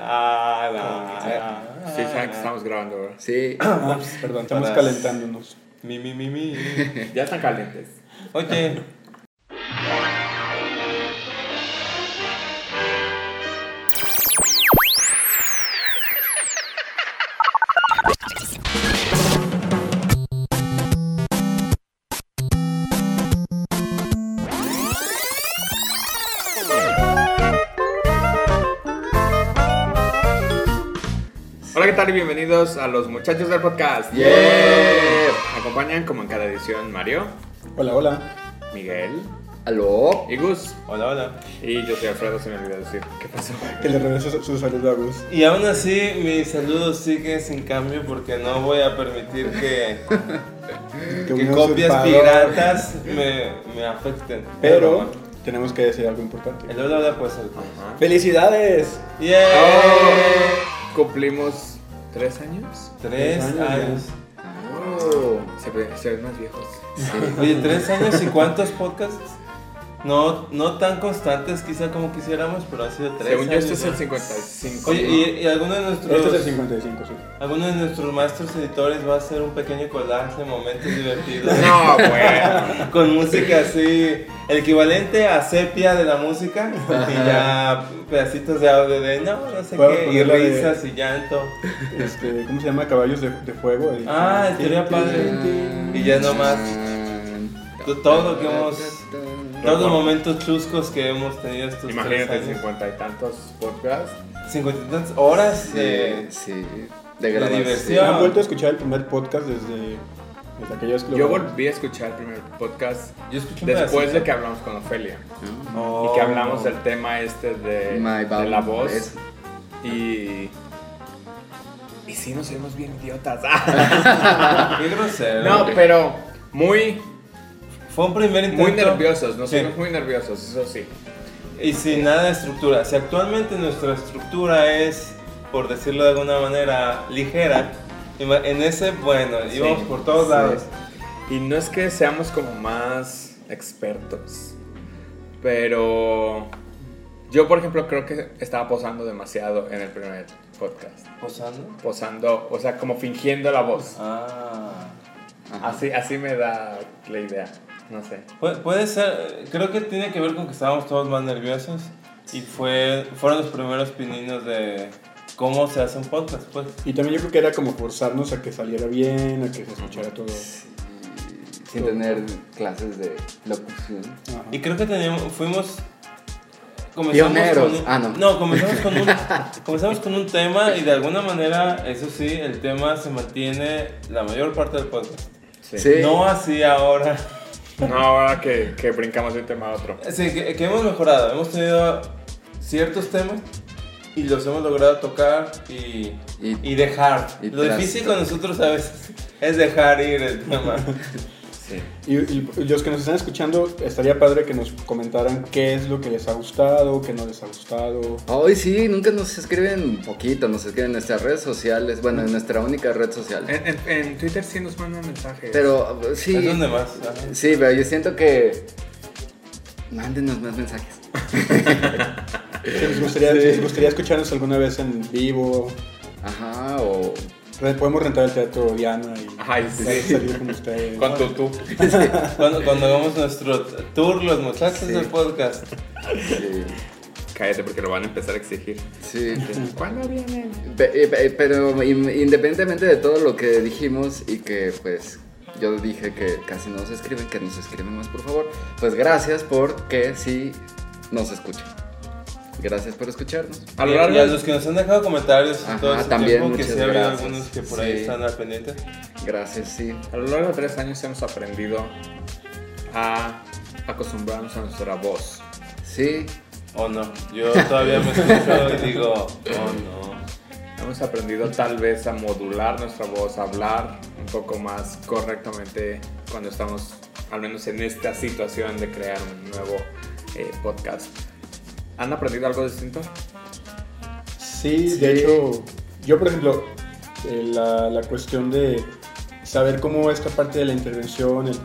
Ah, no. Sí, saben que estamos grabando, ¿verdad? Sí. Ups, perdón, estamos Para- calentándonos. Mi, mi, mi, mi. Ya están calientes. Oye, Bienvenidos a los muchachos del podcast. Yeah. Me acompañan como en cada edición Mario, Hola, hola. Miguel ¿Aló? y Gus. hola, hola. Y yo soy Alfredo, se me olvidó decir. ¿Qué pasó? Que le regreso su, su saludo a Gus. Y aún así, mi saludo sigue sin cambio porque no voy a permitir que, que un copias usurpador. piratas me, me afecten. Pero tenemos que decir algo importante. El hola, hola, pues el. Ajá. ¡Felicidades! ¡Yeah! Oh, cumplimos tres años. Tres Tres años años. Oh. Se, ve- se ven más viejos. Oye, tres años y cuántos podcasts? No, no tan constantes quizá como quisiéramos, pero ha sido tres Según yo, este es el ¿no? 55. Oye, ¿no? y, y alguno de nuestros Este es el 55, sí. alguno de nuestros maestros editores va a hacer un pequeño collage de momentos divertidos. No, bueno. Con música así, el equivalente a sepia de la música y ya pedacitos de audio de no, no sé qué, y de- risas y llanto. Este, ¿Cómo se llama? Caballos de, de fuego. ahí. Ah, estaría padre. Y ya nomás to- todo lo que hemos, todos los momentos chuscos que hemos tenido estos Imagínate, tres años. cincuenta y tantos podcasts. Cincuenta y tantas horas de... Sí, sí. De grabación. diversión. ¿Han vuelto a escuchar el primer podcast desde, desde aquella vez que lo Yo volví a escuchar el primer podcast Yo después pedacito. de que hablamos con Ofelia. Oh. Y que hablamos del tema este de, My de la voz. es- Y. Y sí, nos oímos bien idiotas. Qué grosero. no, pero muy, Fue un primer intento. muy nerviosos. Nos Sí. muy nerviosos, eso sí. Y sin nada de estructura. Si actualmente nuestra estructura es, por decirlo de alguna manera, ligera, en ese, bueno, Sí, íbamos por todos sí. lados. Y no es que seamos como más expertos, pero yo, por ejemplo, creo que estaba posando demasiado en el primer podcast. ¿Posando? Posando, o sea, como fingiendo la voz. Ah. Ajá. Así, así me da la idea. No sé. Pu- puede ser, creo que tiene que ver con que estábamos todos más nerviosos y fue, fueron los primeros pininos de cómo se hace un podcast, pues. Y también yo creo que era como forzarnos a que saliera bien, a que se escuchara todo. Sin tener clases de locución. Ajá. Y creo que teníamos, fuimos... Pioneros. con un- Ah, no. comenzamos con, un, comenzamos con un tema y de alguna manera, eso sí, el tema se mantiene la mayor parte del podcast. Sí. Sí. No así ahora. No, ahora que, que brincamos de un tema a otro. Sí, que, que hemos mejorado. Hemos tenido ciertos temas y los hemos logrado tocar y, Y- y dejar. y Lo difícil con nosotros a veces es dejar ir el tema. Sí. Y, y los que nos están escuchando, estaría padre que nos comentaran qué es lo que les ha gustado, qué no les ha gustado. Hoy sí, nunca nos escriben poquito, nos escriben en nuestras redes sociales, bueno, en nuestra única red social. En, en- en Twitter sí nos mandan mensajes. Pero sí, Es donde más. ajá. sí, pero yo siento que mándenos más mensajes. Les gustaría, si les gustaría escucharnos alguna vez en vivo, Ajá, o podemos rentar el teatro Diana y Ay, sí. salir con ustedes. Con tutú. Cuando, cuando hagamos nuestro tour, los muchachos Sí. del podcast. sí, Cállate porque lo van a empezar a exigir. sí. ¿Cuándo vienen? Eh, pe- Pero in- independientemente de todo lo que dijimos y que pues yo dije que casi no nos escriben, que nos escriben más por favor, pues gracias porque sí nos escuchan. Gracias por escucharnos. A lo Y- largo y a los que nos han dejado comentarios Ajá, todo ese también, tiempo, que muchas sí gracias. algunos que por ahí están al pendiente. Gracias, sí. A lo largo de tres años hemos aprendido a acostumbrarnos a nuestra voz. Sí, O no. Yo todavía me escucho y digo, oh no. Hemos aprendido tal vez a modular nuestra voz, a hablar un poco más correctamente cuando estamos, al menos en esta situación de crear un nuevo eh, podcast. ¿Han aprendido algo distinto? Sí, Sí. de hecho, yo por ejemplo, eh, la, la cuestión de saber cómo esta parte de la intervención, el-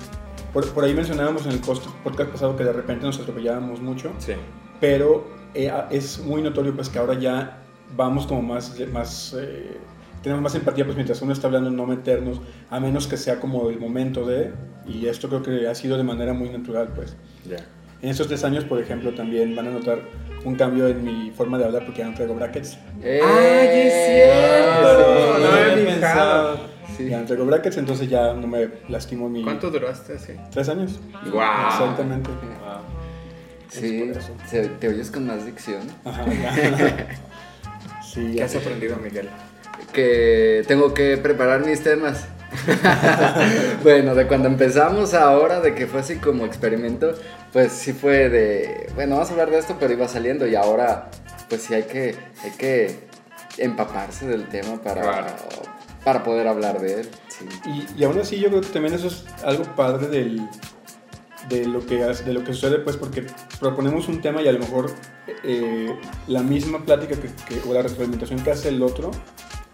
por, por ahí mencionábamos en el post- podcast pasado que de repente nos atropellábamos mucho, Sí. pero eh, es muy notorio pues que ahora ya vamos como más, más eh, tenemos más empatía, pues mientras uno está hablando, no meternos, a menos que sea como el momento de, y esto creo que ha sido de manera muy natural, pues. Ya. En estos tres años, por ejemplo, también van a notar un cambio en mi forma de hablar porque ya no traigo brackets. ¡Eh! ¡Ay, es cierto! no No había pensado. Sí. Ya no traigo brackets, entonces ya no me lastimo mi... ¿Cuánto duraste así? Tres años. ¡Guau! Exactamente. Wow. Sí, Es por eso. se- te oyes con más dicción. Ajá, ya. sí, ¿Qué ya. has aprendido, Miguel? Que tengo que preparar mis temas. bueno, de cuando empezamos ahora, de que fue así como experimento, pues sí fue de, bueno, vamos a hablar de esto, pero iba saliendo y ahora, pues sí hay que, hay que empaparse del tema para, Claro. para poder hablar de él. Sí. Y, y aún así yo creo que también eso es algo padre del, de, lo que, de lo que sucede, pues porque proponemos un tema y a lo mejor eh, la misma plática que, que- o la retroalimentación que hace el otro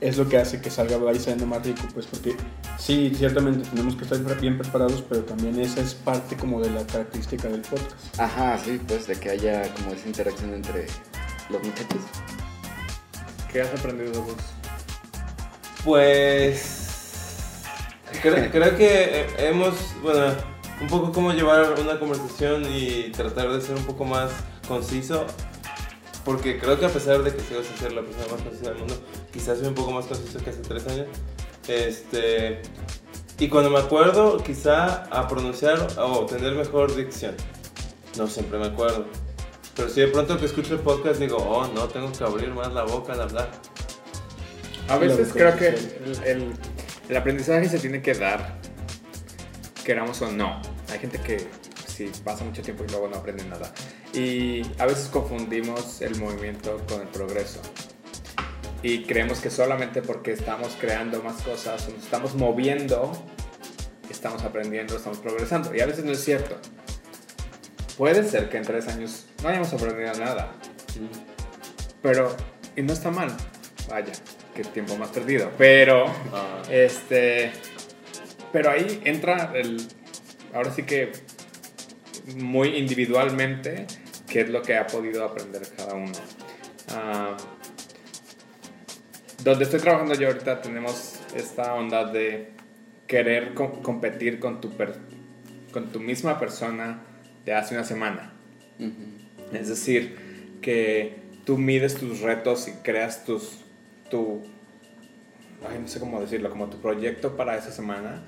es lo que hace que salga ahí saliendo más rico, pues porque sí, ciertamente tenemos que estar bien preparados, pero también esa es parte como de la característica del podcast. Ajá, sí, pues de que haya como esa interacción entre los muchachos. ¿Qué has aprendido de vos? Pues creo, creo que hemos, bueno, un poco cómo llevar una conversación y tratar de ser un poco más conciso, porque creo que a pesar de que sigo sin ser la persona más concisa del mundo, quizás soy un poco más conciso que hace tres años. Este, y cuando me acuerdo, quizá a pronunciar o tener mejor dicción. No siempre me acuerdo. Pero si de pronto que escucho el podcast digo, oh, no, tengo que abrir más la boca al hablar. A veces creo que el, el- el aprendizaje se tiene que dar, queramos o no. Hay gente que sí pasa mucho tiempo y luego no aprende nada. Y a veces confundimos el movimiento con el progreso. Y creemos que solamente porque estamos creando más cosas, nos estamos moviendo, estamos aprendiendo, estamos progresando. Y a veces no es cierto. Puede ser que en tres años no hayamos aprendido nada. Pero, y no está mal. Vaya, qué tiempo más perdido. Pero, Ah. este, pero ahí entra el, ahora sí que muy individualmente, qué es lo que ha podido aprender cada uno. Ah, donde estoy trabajando yo ahorita tenemos esta onda de querer co- competir con tu, con tu misma persona de hace una semana. Es decir, que tú mides tus retos y creas tus, tu, ay, no sé cómo decirlo, como tu proyecto para esa semana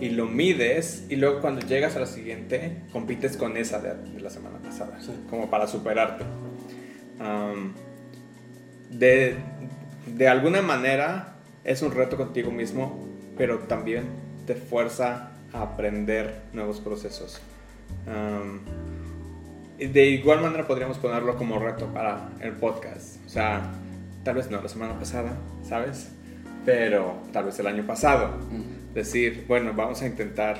y lo mides y luego cuando llegas a la siguiente compites con esa de, la semana pasada, como para superarte. Am, de, de alguna manera es un reto contigo mismo, pero también te fuerza a aprender nuevos procesos. Y de igual manera podríamos ponerlo como reto para el podcast. O sea, tal vez no la semana pasada, ¿sabes? Pero tal vez el año pasado. Ujú. Decir, bueno, vamos a intentar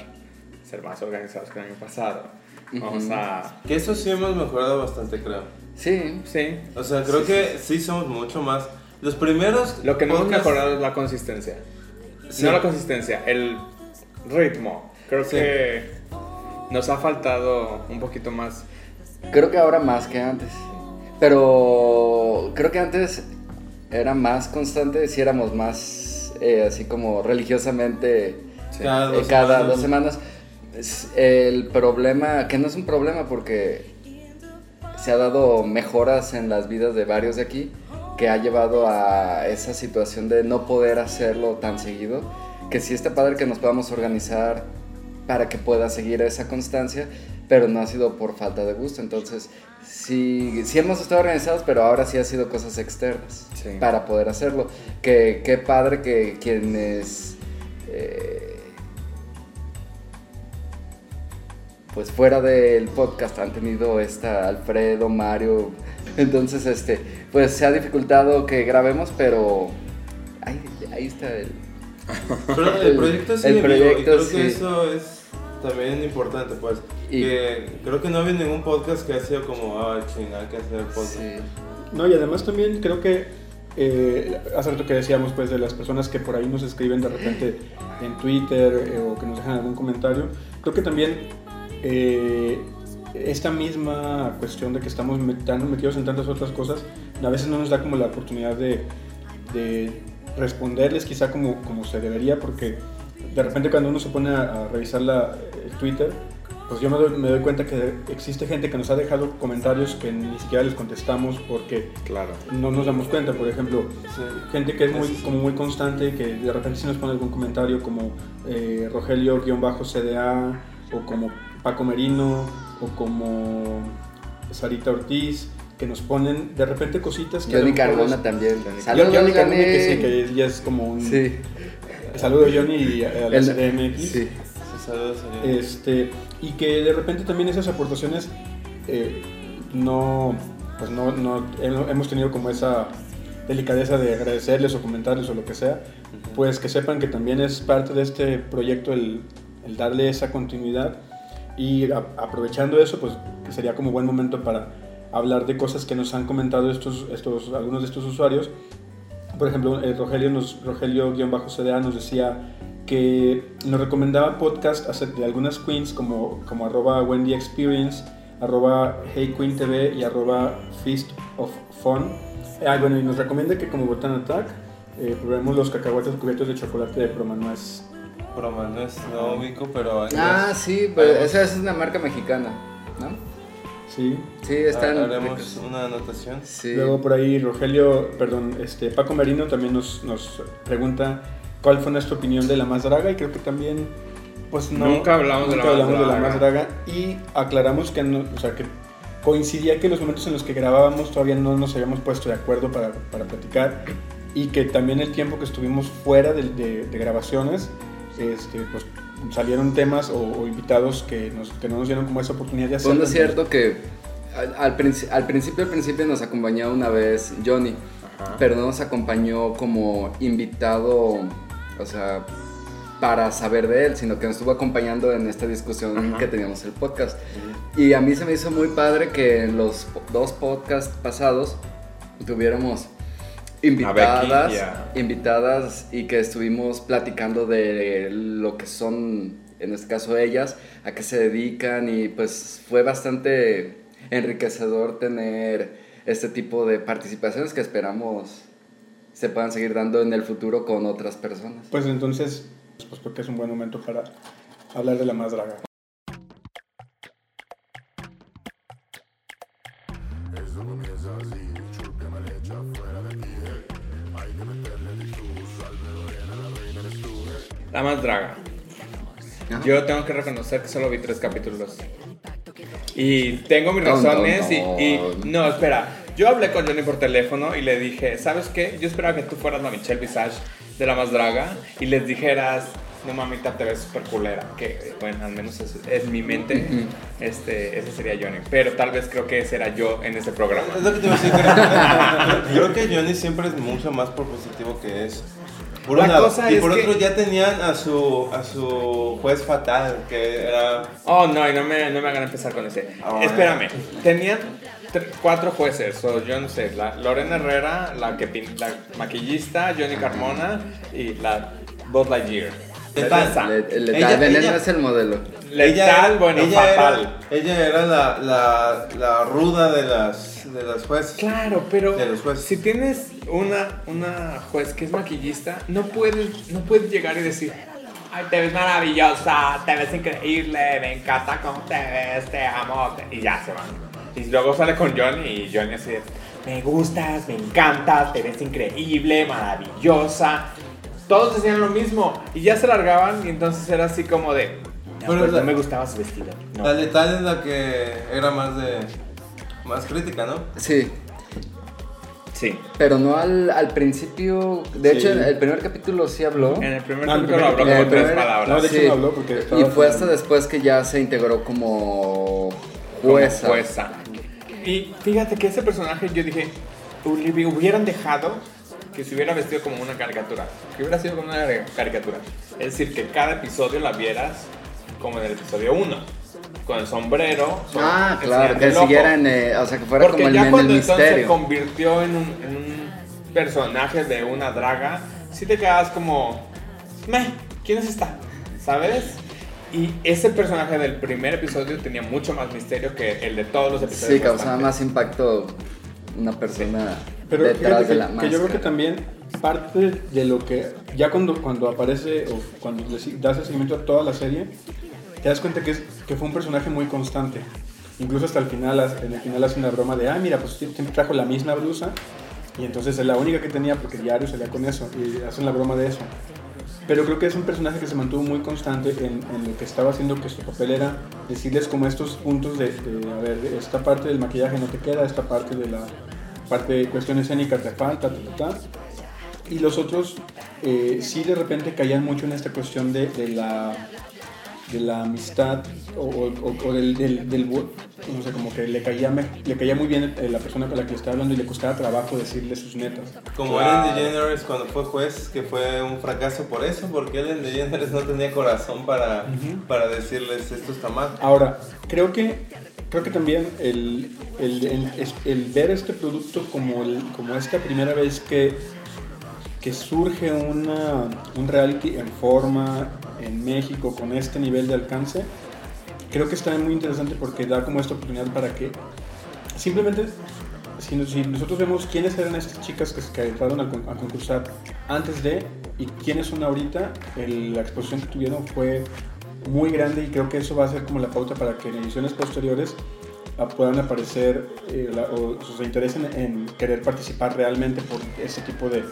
ser más organizados que el año pasado. Vamos a... Que eso sí hemos mejorado bastante, creo. Sí, Sí. O sea, creo que sí somos mucho más. Los primeros. Lo que no hemos mejorado es la consistencia. Sí. No la consistencia, el ritmo. Creo Sí. que nos ha faltado un poquito más. Creo que ahora más que antes. Pero creo que antes era más constante si éramos más eh, así como religiosamente Sí. Cada eh, dos cada semanas. dos semanas. El problema, que no es un problema porque se ha dado mejoras en las vidas de varios de aquí, que ha llevado a esa situación de no poder hacerlo tan seguido, que sí está padre que nos podamos organizar para que pueda seguir esa constancia, pero no ha sido por falta de gusto, entonces sí, sí hemos estado organizados, pero ahora sí ha sido cosas externas Sí. para poder hacerlo. Que qué padre que quienes... eh, pues fuera del podcast han tenido esta Alfredo, Mario, entonces este, pues se ha dificultado que grabemos, pero ahí, ahí está el... Pero el proyecto El sigue vivo, y proyecto, creo sí. que eso es también importante, pues. Y- Que creo que no había ningún podcast que ha sido como, ah, chingada, que hacer podcast. Sí. No, y además también creo que eh, hace rato que decíamos pues de las personas que por ahí nos escriben de repente en Twitter eh, o que nos dejan algún comentario, creo que también eh, esta misma cuestión de que estamos tan metidos en tantas otras cosas, a veces no nos da como la oportunidad de, de responderles quizá como, como se debería, porque de repente cuando uno se pone a, a revisar la, el Twitter, pues yo me doy, me doy cuenta que existe gente que nos ha dejado comentarios que ni siquiera les contestamos porque Claro. no nos damos cuenta. Por ejemplo, Sí. gente que es muy, como muy constante y que de repente sí nos pone algún comentario como eh, Rogelio-CDA o como Paco Merino o como Sarita Ortiz que nos ponen de repente cositas que Johnny es- también. Saludos, Johnny que sí, que ella es como un... Sí. Saludo Johnny y a, a la CDMX. sí. Saludos, señor. Este, y que de repente también esas aportaciones eh, no, pues no, no hem- hemos tenido como esa delicadeza de agradecerles o comentarles o lo que sea, pues que sepan que también es parte de este proyecto el, el darle esa continuidad y a- aprovechando eso, pues que sería como buen momento para hablar de cosas que nos han comentado estos, estos, algunos de estos usuarios. Por ejemplo, eh, Rogelio, nos, Rogelio-CDA nos decía que nos recomendaba podcast acerca de algunas queens como, como arroba Wendy Experience, arroba Hey Queen TV y arroba Feast of Fun. Ah, bueno, y nos recomienda que como Botan Attack eh, probemos los cacahuates cubiertos de chocolate de Promanuez. Broma, no es no ubico, pero. Ah, sí, pero esa es una marca mexicana, ¿no? Sí. Sí, están. Haremos ricos. una anotación. Sí. Luego por ahí Rogelio, perdón, este Paco Merino también nos, nos pregunta cuál fue nuestra opinión de la más draga y creo que también pues no Nunca hablamos de la nunca más hablamos de la draga. más draga y aclaramos que no, o sea que coincidía que los momentos en los que grabábamos todavía no nos habíamos puesto de acuerdo para, para platicar y que también el tiempo que estuvimos fuera de, de- de grabaciones este, pues salieron temas o, o invitados que, nos, que no nos dieron como esa oportunidad de hacerlo. Bueno, es cierto que al, al princi- al principio, al principio nos acompañó una vez Johnny, Ajá. pero no nos acompañó como invitado, o sea, para saber de él, sino que nos estuvo acompañando en esta discusión Ajá. que teníamos el podcast. Y a mí se me hizo muy padre que en los dos podcasts pasados tuviéramos invitadas, Becky invitadas y que estuvimos platicando de lo que son, en este caso ellas, a qué se dedican y pues fue bastante enriquecedor tener este tipo de participaciones que esperamos se puedan seguir dando en el futuro con otras personas. Pues entonces, pues creo que es un buen momento para hablar de la más draga. La más draga. Ajá. Yo tengo que reconocer que solo vi tres capítulos. Y tengo mis No, no, razones no. y, y- No, espera. Yo hablé con Johnny por teléfono y le dije, ¿sabes qué? Yo esperaba que tú fueras la Michelle Visage de la más draga y les dijeras, no mamita, te ves súper culera. Que, bueno, al menos es, es mi mente. Ujú. este, ese sería Johnny. Pero tal vez creo que ese era yo en ese programa. Es lo que te iba a decir. Creo, creo que Johnny siempre es mucho más propositivo que eso. Por La un lado. cosa y es por que- otro, ya tenían a su, a su juez fatal, que era. Oh, no, y no me, no me hagan empezar con ese. Ah, Espérame, tenían tr- cuatro jueces, o yo no sé, la Lorena Herrera, la, que pin- la maquillista, Johnny Carmona y la Buzz Lightyear. Letal. Le- el Ella- letal, Veneno ella- es el modelo. Letal, bueno, ella fatal. Era, ella era la, la, la ruda de las, de las jueces. Claro, pero De los jueces. si tienes una, una juez que es maquillista, no puedes, no puedes llegar y decir, ay, te ves maravillosa, te ves increíble, me encanta cómo te ves, te amo, te-", y ya se van. Y luego sale con Johnny y Johnny así de, me gustas, me encantas, te ves increíble, maravillosa. Todos decían lo mismo y ya se largaban y entonces era así como de, no, Pero pues la- no me gustaba su vestido. no". La letal es la que era más de. más crítica, ¿no? Sí, Sí. pero no al, al principio. De Sí. hecho, en el primer capítulo sí habló. En el primer No, capítulo primer habló como tres primer- palabras. No, de hecho Sí. no habló porque Y fue hasta después que ya se integró como como jueza. Y fíjate que ese personaje yo dije, "Uli- hubieran dejado que se hubiera vestido como una caricatura, que hubiera sido como una caricatura. Es decir, que cada episodio la vieras como en el episodio 1, con el sombrero. Ah, claro, que el siguiera en, eh, o sea, que fuera Porque como el, ya en el cuando se misterio. convirtió en un, en un personaje de una draga, sí te quedas como, meh, ¿quién es esta? ¿Sabes? Y ese personaje del primer episodio tenía mucho más misterio que el de todos los episodios. Sí, causaba más impacto una persona Pero detrás de que, la que máscara. yo creo que también parte de lo que ya cuando, cuando aparece o cuando das el seguimiento a toda la serie, te das cuenta que, es, que fue un personaje muy constante. Incluso hasta el final, en el final hacen la broma de, ah, mira, pues siempre trajo la misma blusa y entonces es la única que tenía porque diario salía con eso y hacen la broma de eso. Pero creo que es un personaje que se mantuvo muy constante en, en lo que estaba haciendo, que su papel era decirles como estos puntos de, a ver, esta parte del maquillaje no te queda, esta parte de la parte de cuestión escénica te falta, ta, ta, ta. Y los otros eh, sí de repente caían mucho en esta cuestión de la de la amistad o, o- o del, del, del no sé, como que le caía, me- le caía muy bien eh, la persona con la que le estaba hablando y le costaba trabajo decirle sus netas. Como Claro. Ellen DeGeneres cuando fue juez, que fue un fracaso por eso, porque Ellen DeGeneres no tenía corazón para, para decirles esto está mal. Ahora, creo que, creo que también el, el, el ver este producto como, el- como esta primera vez que, que surge una, un reality en forma en México con este nivel de alcance, creo que está muy interesante porque da como esta oportunidad para que simplemente, si, nos- si nosotros vemos quiénes eran estas chicas que, que entraron a, con- a concursar antes de y quiénes son ahorita, la exposición que tuvieron fue muy grande y creo que eso va a ser como la pauta para que en ediciones posteriores puedan aparecer eh, la- o se interesen en querer participar realmente por ese tipo de,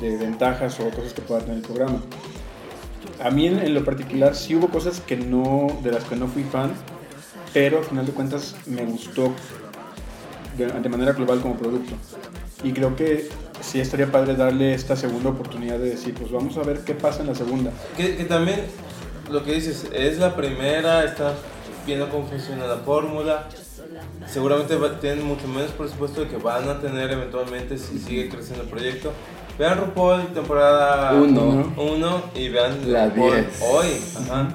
de ventajas o cosas que pueda tener el programa. A mí en, en lo particular sí hubo cosas que no, de las que no fui fan, pero al final de cuentas me gustó de, de manera global como producto. Y creo que sí estaría padre darle esta segunda oportunidad de decir, pues vamos a ver qué pasa en la segunda. Que, que también lo que dices es la primera, está viendo cómo funciona la fórmula. Seguramente va- tienen mucho menos presupuesto de que van a tener eventualmente si sigue creciendo el proyecto. Vean RuPaul temporada Uno. 1 y vean La RuPaul 10. hoy. Ajá.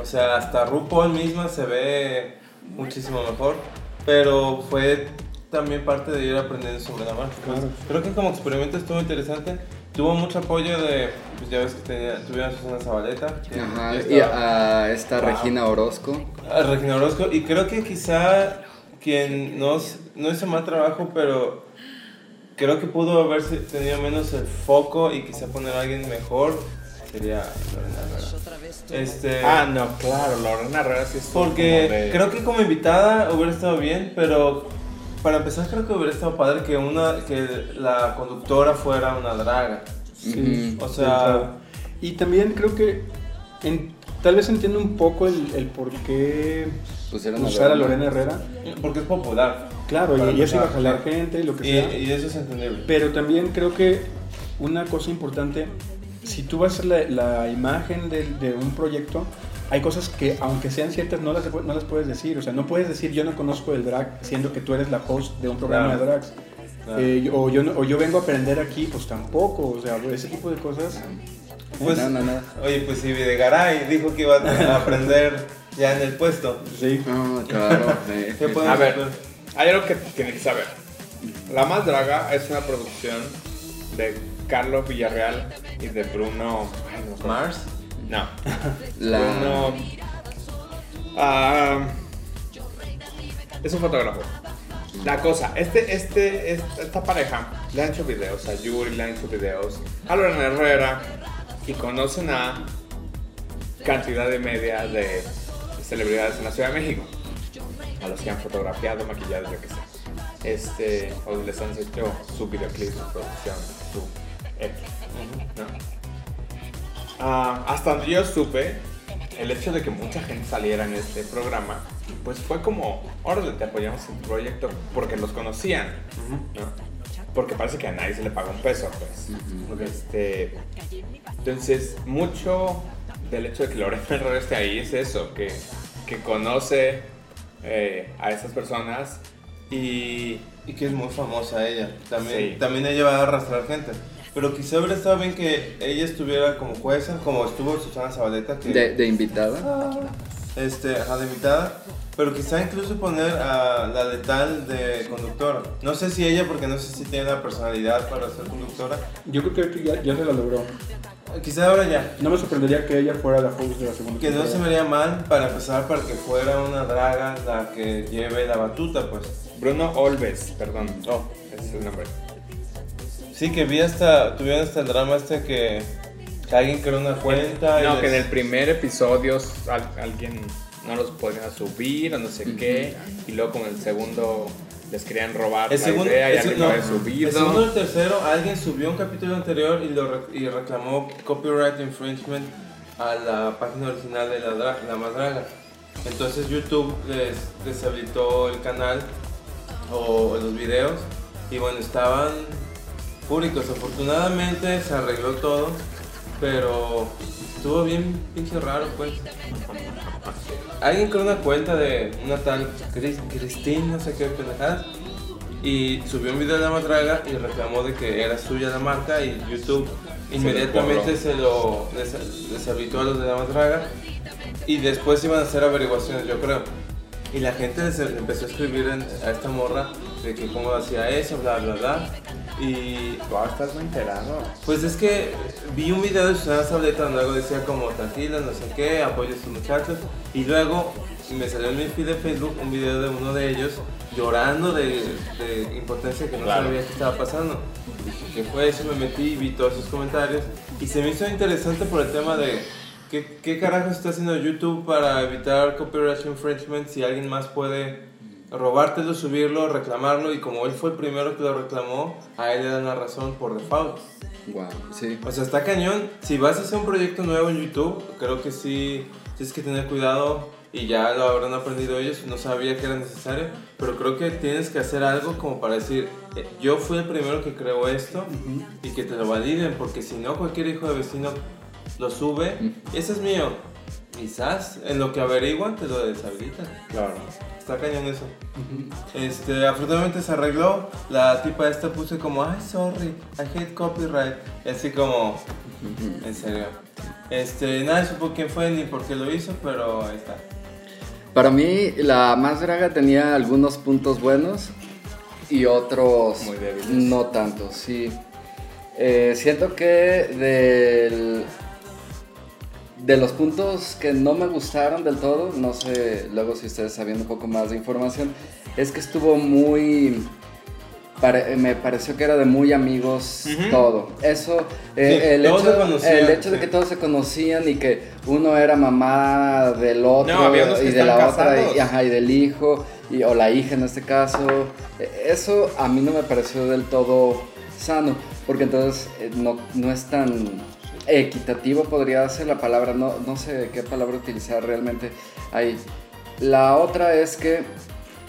O sea, hasta RuPaul misma se ve muchísimo mejor. Pero fue también parte de ir aprendiendo sobre la marcha. Claro. Creo que como experimento estuvo interesante. Tuvo mucho apoyo de, pues ya ves que tenía, tuvieron a Susana Zabaleta. Ajá, y a esta Wow. Regina Orozco. a Regina Orozco. Y creo que quizá quien no, no hizo mal trabajo, pero creo que pudo haber tenido menos el foco y quizá poner a alguien mejor sería Lorena Herrera. Este, Ah, no, claro, Lorena Herrera sí es porque creo que como invitada hubiera estado bien, pero para empezar creo que hubiera estado padre que una que la conductora fuera una draga. Sí, O sí, sea- claro. y también creo que en- tal vez entiendo un poco el, el por qué Pusieron usar a Lorena Herrera. Porque es popular. Claro, y, y eso iba a empezar, jalar sí. gente y lo que Y, sea. y eso es entendible. Pero también creo que una cosa importante, si tú vas a ser la, la imagen de, de un proyecto, hay cosas que aunque sean ciertas no las, no las puedes decir. O sea, no puedes decir yo no conozco el drag siendo que tú eres la host de un programa Claro. de drags. Claro. Eh, o, yo, no- o yo vengo a aprender aquí, pues tampoco. O sea, ese tipo de cosas. Pues, no, no, no. Oye, pues si Videgaray dijo que iba a aprender ya en el puesto. Sí. Ah, claro. sí. ¿Qué podemos A ver, hacer? hay algo que tiene que saber. La Más Draga es una producción de Carlos Villarreal y de Bruno. Ay, no. Mars. No. La- Bruno. ah, es un fotógrafo. La cosa, este, este, esta, esta pareja le han hecho videos a Yuri, le han hecho videos a Lorena Herrera y conocen a cantidad de media de celebridades en la Ciudad de México. A los que han fotografiado, maquillado, yo qué sé. Este, o les han hecho su videoclip, su producción, su X, ¿no? Ah, hasta donde yo supe, el hecho de que mucha gente saliera en este programa, pues fue como, órale, te apoyamos en tu proyecto porque los conocían, ¿no? Porque parece que a nadie se le paga un peso, pues. Este, entonces, mucho del hecho de que Lorena Herrera esté ahí es eso, que, que conoce eh, a esas personas y Y que es muy famosa ella. También, Sí. también ella va a arrastrar gente. Pero quizá hubiera estado bien que ella estuviera como jueza, como estuvo Susana Zabaleta. Que, De, de invitada. Ah, este, ajá, de invitada, pero quizá incluso poner a la letal de conductora. No sé si ella, porque no sé si tiene la personalidad para ser conductora. Yo creo que ya, ya se la logró. Quizá ahora ya. No me sorprendería que ella fuera la host de la segunda Que no se temporada. vería mal para empezar, para que fuera una draga la que lleve la batuta, pues. Bruno Olves, perdón. Oh, ese es el nombre. Sí, que vi hasta, tuvieron hasta el drama este que, que alguien creó una cuenta. y No, que en les- el primer episodio al- alguien no los podía subir o no sé qué. Y luego con el segundo les querían robar El la segundo, idea y el, alguien no, lo había el segundo subido. o el tercero, alguien subió un capítulo anterior y, lo re- y reclamó copyright infringement a la página original de la, dra- la más draga. Entonces YouTube les deshabilitó el canal o los videos y bueno, estaban públicos. Afortunadamente se arregló todo, pero estuvo bien pinche raro pues. Alguien creó una cuenta de una tal Cris- Christine, no sé qué pendejadas, y subió un video de la madraga y reclamó de que era suya la marca y YouTube inmediatamente se lo des- deshabilitó a los de la madraga y después iban a hacer averiguaciones, yo creo. Y la gente empezó a escribir en- a esta morra de que cómo hacía eso, bla, bla, bla. Y Wow, estás muy enterado. pues es que vi un video de Susana Zabaleta donde algo decía como tranquila, no sé qué, apoyo a estos muchachos. Y luego me salió en mi feed de Facebook un video de uno de ellos llorando de, de impotencia que no Claro. sabía qué estaba pasando. Dije, ¿qué fue eso? Me metí y vi todos sus comentarios. Y se me hizo interesante por el tema de qué, qué carajo está haciendo YouTube para evitar copyright infringement si alguien más puede robártelo, subirlo, reclamarlo. Y como él fue el primero que lo reclamó, a él le dan la razón por default. Wow, sí. O sea, está cañón. Si vas a hacer un proyecto nuevo en YouTube, creo que sí tienes que tener cuidado y ya lo habrán aprendido ellos. No sabía que era necesario, pero creo que tienes que hacer algo como para decir, eh, yo fui el primero que creó esto y que te lo validen, porque si no, cualquier hijo de vecino lo sube. Ese es mío. Quizás en lo que averiguan te lo deshabilitan. Claro. Está cañón eso. Este, afortunadamente se arregló. La tipa esta puse como, ay, sorry, I hate copyright. Y así como, en serio. Este, nadie supo quién fue ni por qué lo hizo, pero ahí está. Para mí, la más draga tenía algunos puntos buenos y otros Muy no tanto, sí. Eh, siento que del, de los puntos que no me gustaron del todo, no sé, luego si ustedes sabiendo un poco más de información, es que estuvo muy... pare- me pareció que era de muy amigos todo. Eso, eh, Sí, el, todos se hecho, conocían, el hecho de que todos se conocían y que uno era mamá del otro No, y de la otra y, ajá, y del hijo y, o la hija en este caso. Eh, Eso a mí no me pareció del todo sano, porque entonces eh, no, no es tan equitativo, podría ser la palabra, no, no sé qué palabra utilizar realmente ahí. La otra es que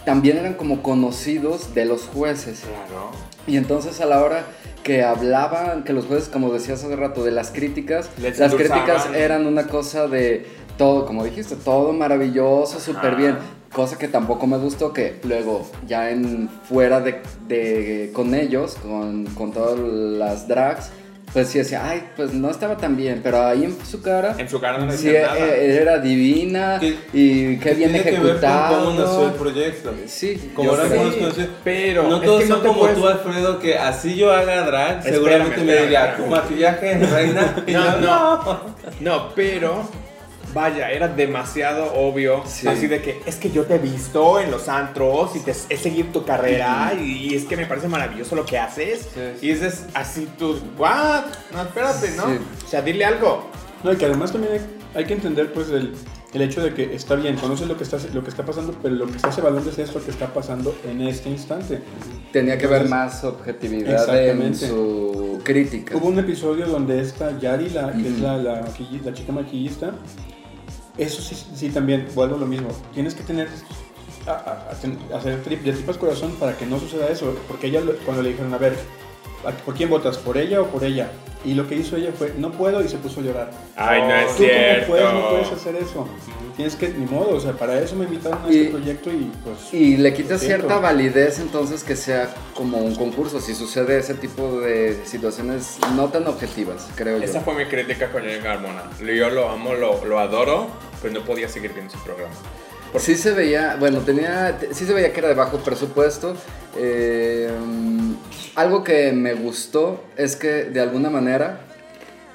también eran como conocidos de los jueces. Claro. Y entonces a la hora que hablaban, que los jueces, como decías hace rato, de las críticas, Les las críticas eran una cosa de todo, como dijiste, todo maravilloso, súper bien. Cosa que tampoco me gustó, que luego ya en fuera de, de- con ellos, con, con todas las drags, pues sí decía, ay, pues no estaba tan bien, pero ahí en su cara, En su cara no sí, decía nada. eh, era divina y qué bien Tiene que ver con ejecutado. cómo nació el proyecto. Sí, Como ahora conocido. pero no es todos que son como puedes- tú, Alfredo, que así yo haga drag, Espérame, seguramente me diría, espérame. tu maquillaje, reina. No, no. No, pero vaya, era demasiado obvio. Sí. Así de que es que yo te he visto en los antros y te he seguido tu carrera y es que me parece maravilloso lo que haces. Sí. Y es así tú, ¿what? No, espérate, ¿no? Sí. O sea, dile algo. No, y que además también hay, hay que entender pues el, el hecho de que está bien, conoces lo que está, lo que está pasando, pero lo que estás evaluando es esto que está pasando en este instante. Tenía que ver Entonces, más objetividad en su crítica. Hubo un episodio donde esta Yari, la, que es la, la, la chica maquillista, eso sí, sí también, vuelvo a lo mismo. Tienes que tener, a- a- a hacer trip de tripas corazón para que no suceda eso. Porque ella, cuando le dijeron, a ver, ¿a- ¿por quién votas? ¿Por ella o por ella? Y lo que hizo ella fue, no puedo y se puso a llorar. Ay, no es Tú cómo cierto. puedes, no puedes hacer eso. Tienes que, ni modo, o sea, para eso me invitaron a Y- este proyecto y pues... Y le quita cierta validez entonces que sea como un concurso, si sucede ese tipo de situaciones no tan objetivas, creo yo. Esa fue mi crítica con Johnny Carmona. Yo lo amo, lo, lo adoro, pues no podía seguir viendo su programa. Sí se veía, bueno, tenía, sí se veía que era de bajo presupuesto. Eh, algo que me gustó es que de alguna manera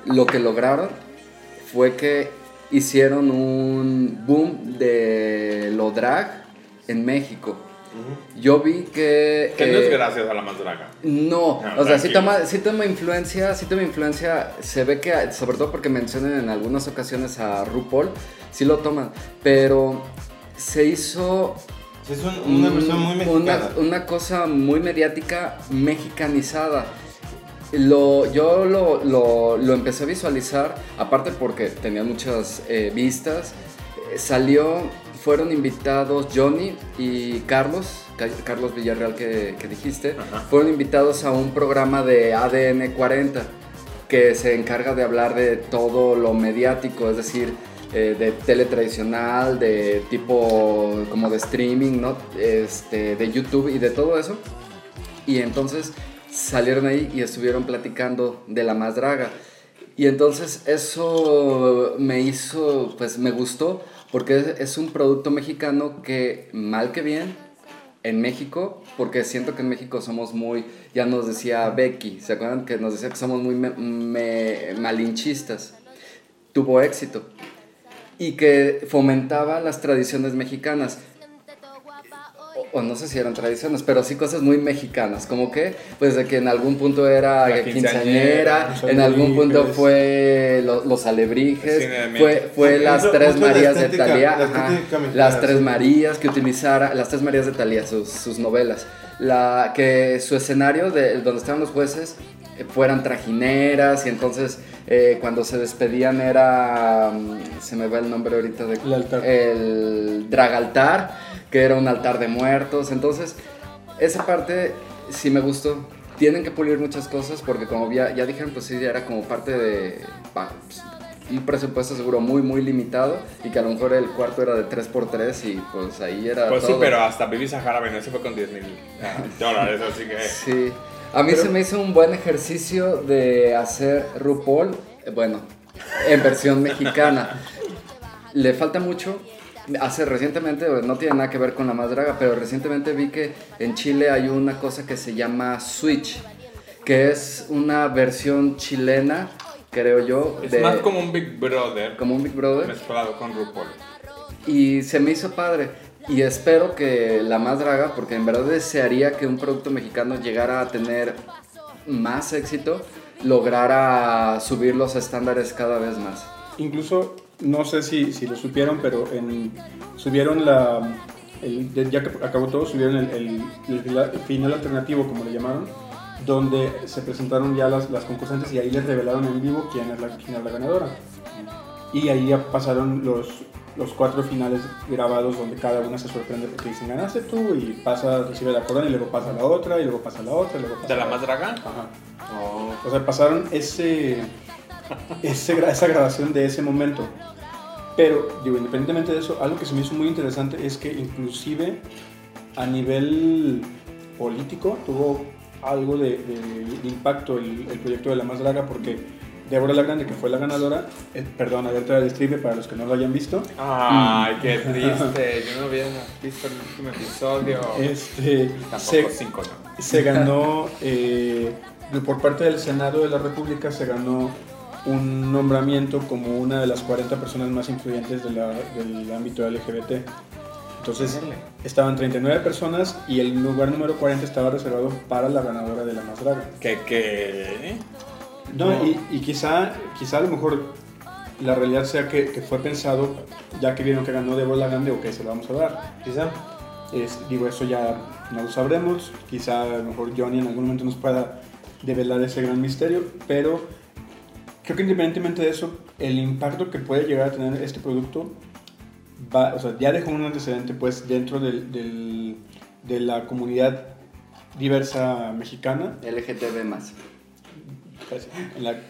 lo que lograron fue que hicieron un boom de lo drag en México. Yo vi que... Que no es eh, gracias a la más draga. no, Ah, o sea, sí toma, sí toma influencia, sí toma influencia, se ve que, sobre todo porque mencionan en algunas ocasiones a RuPaul, sí lo toman, pero se hizo Es un- una versión muy Mm, una, mexicana. una cosa muy mediática mexicanizada. Lo, yo lo, lo- lo empecé a visualizar, aparte porque tenía muchas eh, vistas, eh, salió, fueron invitados Johnny y Carlos, Ca- Carlos Villarreal que, que dijiste, Ajá. fueron invitados a un programa de ADN 40 que se encarga de hablar de todo lo mediático, es decir, eh, de tele tradicional, de tipo como de streaming, ¿no? Este, de YouTube y de todo eso. Y entonces salieron ahí y estuvieron platicando de la más draga. Y entonces eso me hizo, pues me gustó, porque es- un producto mexicano que, mal que bien, en México, porque siento que en México somos muy, ya nos decía Becky, ¿se acuerdan que nos decía que somos muy me- me- malinchistas? Tuvo éxito y que fomentaba las tradiciones mexicanas. O, no sé si eran tradiciones, pero sí cosas muy mexicanas, como que, pues de que en algún punto era La quinceañera, quinceañera, los en algún punto fue lo- los alebrijes, fue, fue Sí, las tres Marías de estética- Talía, la ajá, las tres. Marías que utilizara, las tres Marías de Talía, sus, sus novelas, la, que su escenario de donde estaban los jueces eh, fueran trajineras y entonces eh, cuando se despedían era, mm, se me va el nombre ahorita de El altar. el dragaltar, que era un altar de muertos. Entonces, esa parte sí me gustó. Tienen que pulir muchas cosas porque como ya, ya dijeron, pues sí, era como parte de pa- pues, un presupuesto seguro muy, muy limitado y que a lo mejor el cuarto era de 3x3 y pues ahí era... Pues sí, todo. pero hasta Baby Sahara Veneno se fue con 10 mil dólares, así que... Sí. A mí se me hizo un buen ejercicio de hacer RuPaul, eh, bueno, en versión mexicana. Le falta mucho. Hace recientemente, no tiene nada que ver con la más draga, pero recientemente vi que en Chile hay una cosa que se llama Switch, que es una versión chilena, creo yo, Es de más como un Big Brother como un Big Brother. mezclado con RuPaul. Y se me hizo padre. Y espero que la más draga, porque en verdad desearía que un producto mexicano llegara a tener más éxito, lograra subir los estándares cada vez más. Incluso, no sé si, si lo supieron, pero en, subieron la. el- ya que acabó todo, subieron el, el- final alternativo, como le llamaron, donde se presentaron ya las, las concursantes y ahí les revelaron en vivo quién es la, quién es la ganadora. Y ahí ya pasaron los, los cuatro finales grabados donde cada una se sorprende porque dicen ganaste tú y pasa, recibe la corona y luego pasa la otra y luego pasa la otra y luego pasa ¿De la más draga? Ajá. Oh. O sea, pasaron ese, ese esa grabación de ese momento. Pero, digo, independientemente de eso, algo que se me hizo muy interesante es que inclusive a nivel político tuvo algo de, de- de impacto el, el proyecto de La Más Draga porque Débora La Grande, que fue la ganadora, eh, perdón, alerta del streamer para los que no lo hayan visto, Ay, qué triste. Yo no había visto el último episodio. este, Tampoco se, cinco, ¿no? se ganó, eh, por parte del Senado de la República, se ganó un nombramiento como una de las 40 personas más influyentes de la- del ámbito LGBT. Entonces, estaban 39 personas y el lugar número 40 estaba reservado para la ganadora de la más draga. ¿Qué, qué? No, y, y quizá, quizá a lo mejor la realidad sea que, que fue pensado, ya que vieron que ganó Débora Grande, ok, se lo vamos a dar. Quizá. Es- digo, eso ya no lo sabremos. Quizá a lo mejor Johnny en algún momento nos pueda develar ese gran misterio, pero creo que independientemente de eso, el impacto que puede llegar a tener este producto va, o sea, ya dejó un antecedente pues dentro del, del- de la comunidad diversa mexicana LGTB más. En la-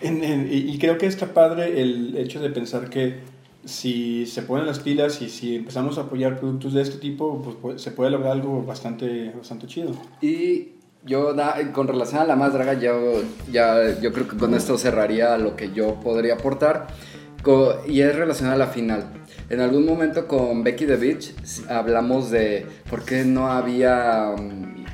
en- en- y, y creo que está padre el hecho de pensar que si se ponen las pilas y si empezamos a apoyar productos de este tipo, pues, pues, se puede lograr algo bastante, bastante chido. Y yo, con relación a la más draga, yo, ya, yo creo que con esto cerraría lo que yo podría aportar. Y es relacionado a la final. En algún momento con Becky the Beach hablamos de por qué no había mm,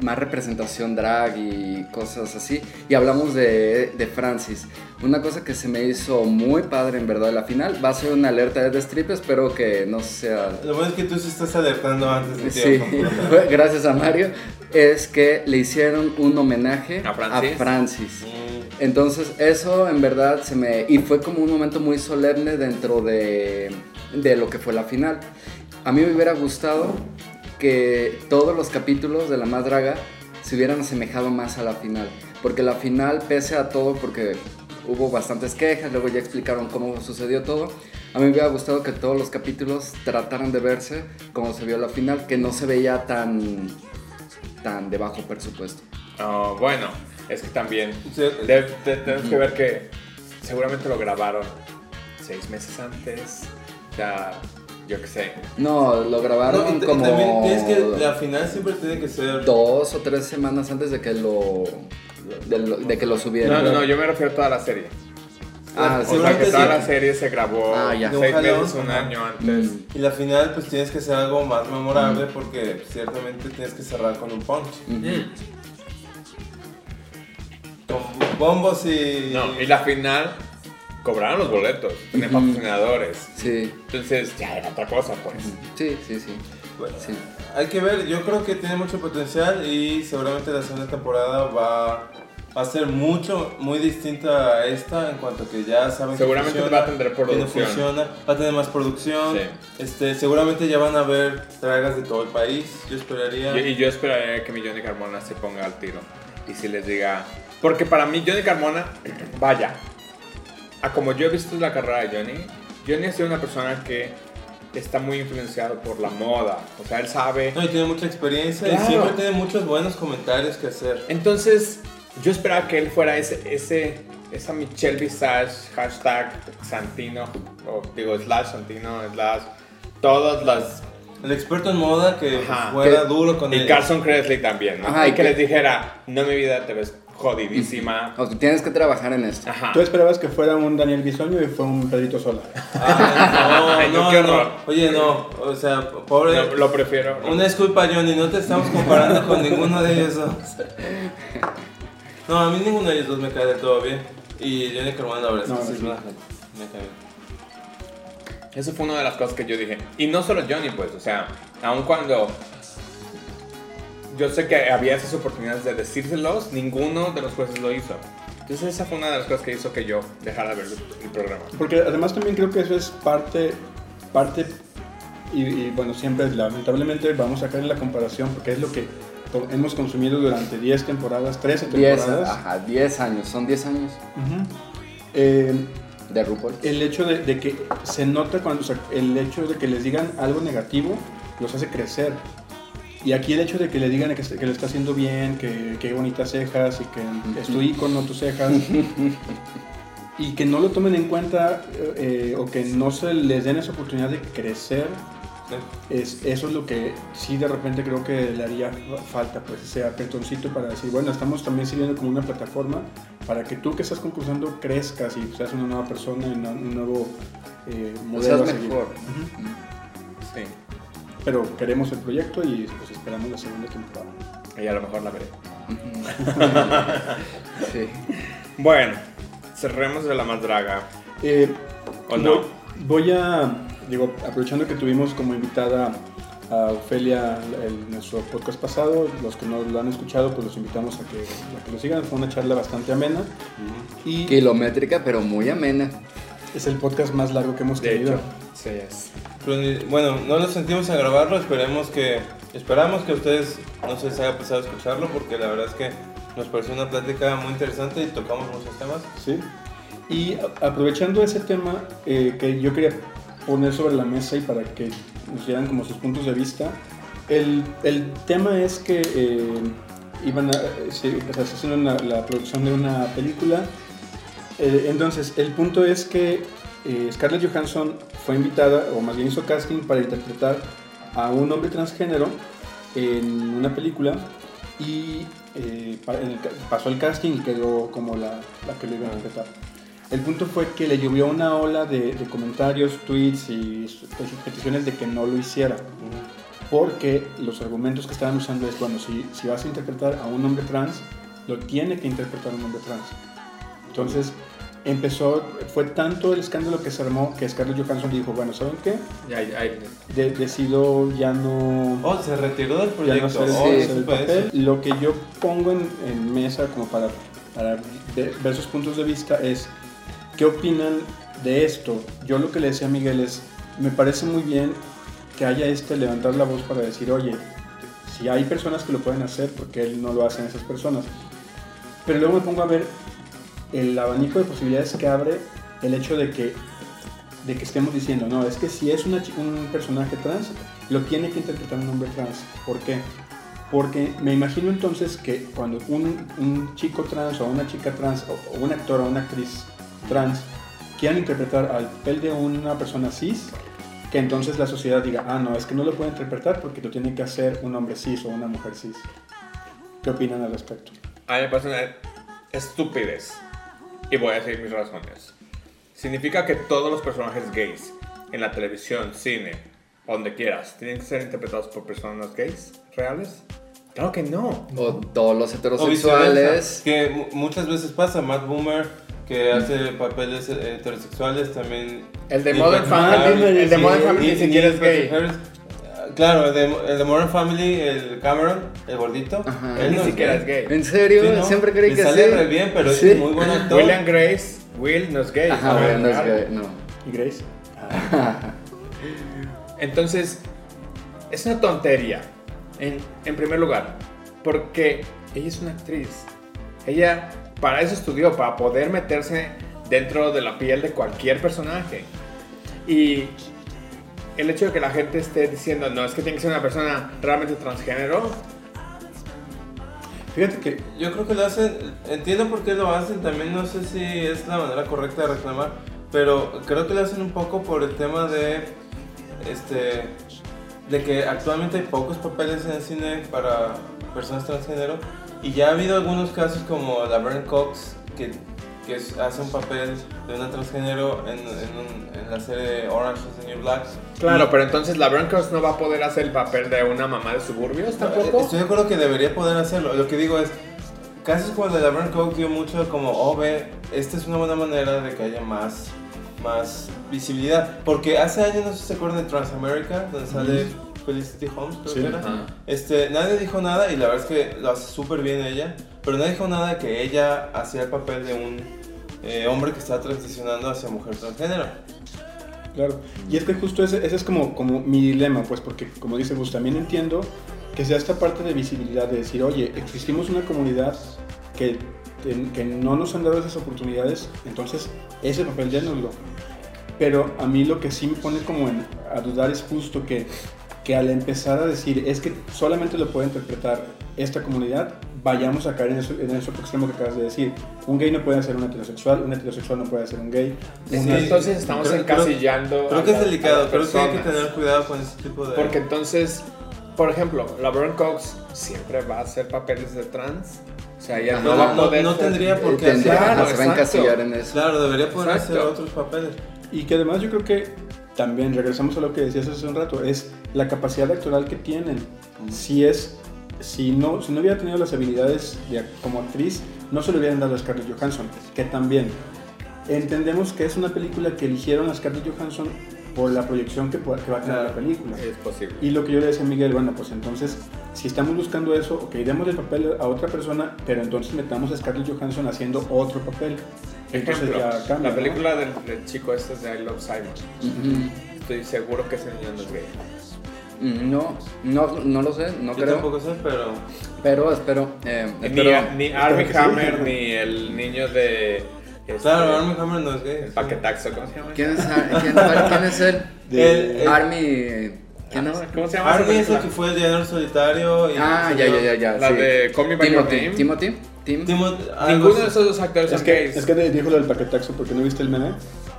más representación drag y cosas así. Y hablamos de, de Francis. Una cosa que se me hizo muy padre en verdad de la final. Va a ser una alerta de strip, espero que no sea Lo bueno es que tú se estás alertando antes de Sí, tiempo. gracias a Mario. Es que le hicieron un homenaje ¿A Francis? Francis. Mm, Entonces, eso en verdad se me. Y fue como un momento muy solemne dentro de, de lo que fue la final. A mí me hubiera gustado que todos los capítulos de La Más Draga se hubieran asemejado más a la final. Porque la final, pese a todo, porque hubo bastantes quejas, luego ya explicaron cómo sucedió todo. A mí me hubiera gustado que todos los capítulos trataran de verse como se vio la final, que no se veía tan, tan de bajo presupuesto. Ah, bueno, es que también sí, tenemos que ver que seguramente lo grabaron seis meses antes. O sea, yo qué sé. No, lo grabaron no, y, t- y como también tienes que la final siempre tiene que ser dos o tres semanas antes de que lo de, lo- de que lo subieran. No, no, no, yo me refiero a toda la serie. Ah, Ah, O sea, que toda sí. la serie se grabó Ah, ya. Seis jalón, meses, un año antes. Mm, y la final pues tienes que hacer algo más memorable porque ciertamente tienes que cerrar con un punch. ujú. Con bombos y No, y la final cobraron los boletos, tenían Ujú. patrocinadores. Sí, Entonces ya era otra cosa, pues. sí, sí, sí. Bueno, Sí. Hay que ver, yo creo que tiene mucho potencial y seguramente la segunda temporada va, va a ser mucho, muy distinta a esta en cuanto que ya saben Seguramente que funciona, va a tener que no producción. funciona, va a tener más producción, Sí. este, seguramente ya van a ver dragas de todo el país, yo esperaría. Y, y yo esperaría que mi Johnny Carmona se ponga al tiro. Y si les diga. Porque para mí, Johnny Carmona, vaya. A como yo he visto la carrera de Johnny, Johnny ha sido una persona que está muy influenciado por la moda. O sea, él sabe. No, y tiene mucha experiencia Claro. y siempre tiene muchos buenos comentarios que hacer. Entonces, yo esperaba que él fuera ese, ese, esa Michelle Visage, hashtag Santino, o digo, slash Santino, slash, todas las... El experto en moda que Ajá. fuera Que- duro con Y él. Carson Kressley también, ¿no? Ajá, y y que que- les dijera, no mi vida, te ves jodidísima. O sea, tienes que trabajar en esto. Ajá. Tú esperabas que fuera un Daniel Bisoño y fue un Pedrito Sola. Ah, Ay, no, no, no, qué no. horror. Oye, no, o sea, pobre. No, lo prefiero. Una disculpa, Johnny, no te estamos comparando con ninguno de ellos dos. No, a mí ninguno de ellos dos me cae del todo bien. Y Johnny Carmona, la verdad, es No, que sí no, es sí. buena gente. Me cae bien. Eso fue una de las cosas que yo dije. Y no solo Johnny, pues, o sea, aun cuando yo sé que había esas oportunidades de decírselos, ninguno de los jueces lo hizo. Entonces esa fue una de las cosas que hizo que yo dejara de ver el programa. Porque además también creo que eso es parte, parte y, y, bueno, siempre lamentablemente vamos a caer en la comparación porque es lo que hemos consumido durante 10 temporadas, 13 10, temporadas. ajá, 10 años, son 10 años Ujú. Eh, de RuPaul. el hecho de, de que se nota cuando, o sea, el hecho de que les digan algo negativo los hace crecer. Y aquí el hecho de que le digan que, que lo está haciendo bien, que, que bonitas cejas y que es tu icono, tus cejas, y que no lo tomen en cuenta eh, o que no se les den esa oportunidad de crecer, es, eso es lo que sí de repente creo que le haría falta, pues ese apretoncito para decir, bueno, estamos también sirviendo como una plataforma para que tú que estás concursando crezcas y seas una nueva persona, un nuevo eh, modelo. Seas seguir. mejor. Sí. Pero queremos el proyecto y pues esperamos la segunda temporada. Y a lo mejor la veré. Sí. Bueno, cerremos de la más draga. Eh, ¿O voy, no? voy a, digo, aprovechando que tuvimos como invitada a Ofelia en nuestro podcast pasado, los que no lo han escuchado, pues los invitamos a que, a que lo sigan. Fue una charla bastante amena y Kilométrica, pero muy amena. es el podcast más largo que hemos De tenido. hecho, sí es. Bueno, no nos sentimos a grabarlo, esperemos que, esperamos que ustedes no se les haya pesado escucharlo porque la verdad es que nos pareció una plática muy interesante y tocamos muchos temas. Sí. Y aprovechando ese tema eh, que yo quería poner sobre la mesa y para que nos dieran como sus puntos de vista, el, el tema es que eh, iban a, eh, se, o haciendo la producción de una película. Entonces, el punto es que eh, Scarlett Johansson fue invitada, o más bien hizo casting para interpretar a un hombre transgénero en una película y eh, pasó el casting y quedó como la, la que lo iba a interpretar. El punto fue que le llovió una ola de, de comentarios, tweets y pues, peticiones de que no lo hiciera. Porque los argumentos que estaban usando es, bueno, si, si vas a interpretar a un hombre trans, lo tiene que interpretar un hombre trans. Entonces empezó, fue tanto el escándalo que se armó que Scarlett Johansson dijo, bueno, ¿saben qué? Ya, ya, De- decido ya no... Oh, se retiró del ya no proyecto. hacer Oh, el fue papel. Lo que yo pongo en, en mesa como para, para ver, ver sus puntos de vista es, ¿qué opinan de esto? Yo lo que le decía a Miguel es, me parece muy bien que haya este levantar la voz para decir, oye, si hay personas que lo pueden hacer, ¿por qué él no lo hacen esas personas? Pero luego me pongo a ver el abanico de posibilidades que abre el hecho de que, de que estemos diciendo, no, es que si es una un personaje trans, lo tiene que interpretar un hombre trans. ¿Por qué? Porque me imagino entonces que cuando un, un chico trans o una chica trans o, o un actor o una actriz trans quieran interpretar al papel de una persona cis, que entonces la sociedad diga, ah, no, es que no lo puede interpretar porque lo tiene que hacer un hombre cis o una mujer cis. ¿Qué opinan al respecto? A mí me parece una estupidez. Y voy a decir mis razones. Significa que todos los personajes gays en la televisión, cine, donde quieras, tienen que ser interpretados por personas gays reales. Claro que no. O todos los heterosexuales. que mu- muchas veces pasa. Matt Boomer, que hace papeles eh, heterosexuales, también. El de Modern Family, el de Modern Family ni siquiera es gay. Ah, Claro, el de, el de Modern Family, el Cameron, el gordito. Ajá. él Ni no siquiera gay. es gay. ¿En serio? Sí, ¿no? Siempre creí Le que sale sí. re bien, pero Sí. es muy buen actor. William Grace, Will no es gay. Ajá, ¿no? bueno, no es gay, no. ¿Y Grace? Entonces, es una tontería, en, en primer lugar, porque ella es una actriz. Ella para eso estudió, para poder meterse dentro de la piel de cualquier personaje. Y el hecho de que la gente esté diciendo, no, es que tiene que ser una persona realmente transgénero, Fíjate que Yo creo que lo hacen, entiendo por qué lo hacen, también no sé si es la manera correcta de reclamar, pero creo que lo hacen un poco por el tema de, este, de que actualmente hay pocos papeles en el cine para personas transgénero y ya ha habido algunos casos como la Laverne Cox que, que es- hace un papel de una transgénero en, en, un- en la serie Orange is the New Black. claro, pero entonces la Cross no va a poder hacer el papel de una mamá de suburbios tampoco. Estoy de acuerdo que debería poder hacerlo. Lo que digo es, casos cuando la Laverne Cox dio mucho como, oh, ve, esta es una buena manera de que haya más, más visibilidad. Porque hace años, no sé si se acuerdan de Transamerica, donde sale Felicity Holmes, creo Sí. que era. Ajá. Este, nadie dijo nada y la verdad es que lo hace súper bien ella, pero nadie dijo nada que ella hacía el papel de un eh, hombre que estaba transicionando hacia mujer transgénero. Claro, y es que justo ese, ese es como, mi dilema, pues, porque como dice Gus, también entiendo que sea esta parte de visibilidad, de decir, oye, existimos una comunidad que, que, no nos han dado esas oportunidades, entonces ese papel dénoslo. Pero a mí lo que sí me pone como en- a dudar es justo que, que al empezar a decir, es que solamente lo puede interpretar esta comunidad, vayamos a caer en eso, en eso extremo que acabas de decir. Un gay no puede ser un heterosexual, un heterosexual no puede ser un gay. Sí, una- entonces estamos Creo- creo- encasillando. Creo a que es la- delicado, creo que hay que tener cuidado con ese tipo de... Porque entonces, por ejemplo, la Laverne Cox siempre va a hacer papeles de trans. O sea, ella no No, va a no- poder. no ser- tendría por qué tendría- Claro, se va a encasillar en eso. Claro, debería poder Exacto. hacer otros papeles. Y que además yo creo que también regresamos a lo que decías hace un rato, es la capacidad actoral que tienen. Si es, si no, si no hubiera tenido las habilidades de, como actriz, no se le hubieran dado a Scarlett Johansson, que también entendemos que es una película que eligieron a Scarlett Johansson por la proyección que, va a tener la película. Es posible. Y lo que yo le decía a Miguel, bueno, pues entonces, si estamos buscando eso, ok, demos el papel a otra persona, pero entonces metamos a Scarlett Johansson haciendo otro papel. Entonces Ejemplo, ya cambia. la ¿no? película del, del chico este es de I Love Simon. Estoy seguro que ese niño no es gay. No, no, no lo sé, no Yo creo. tampoco sé, pero... Pero espero. eh, Ni, espero- ni espero sí. Hammer, ni el niño de. este, Claro, Armie Hammer no es gay. El paquetaxo, ¿cómo se llama? ¿Quién es, quién, quién es él? De- El- Army. ¿Quién es? ¿Cómo se llama? Armie es el que fue el llanero solitario y... Ah, ya, ya, ya, ya. La sí. de Call Me By Your Timothy. Name. Timothy. Tim. Timo- algo Ninguno de esos dos actores Es que, gays. es que dijo lo del paquetaxo porque no viste el meme.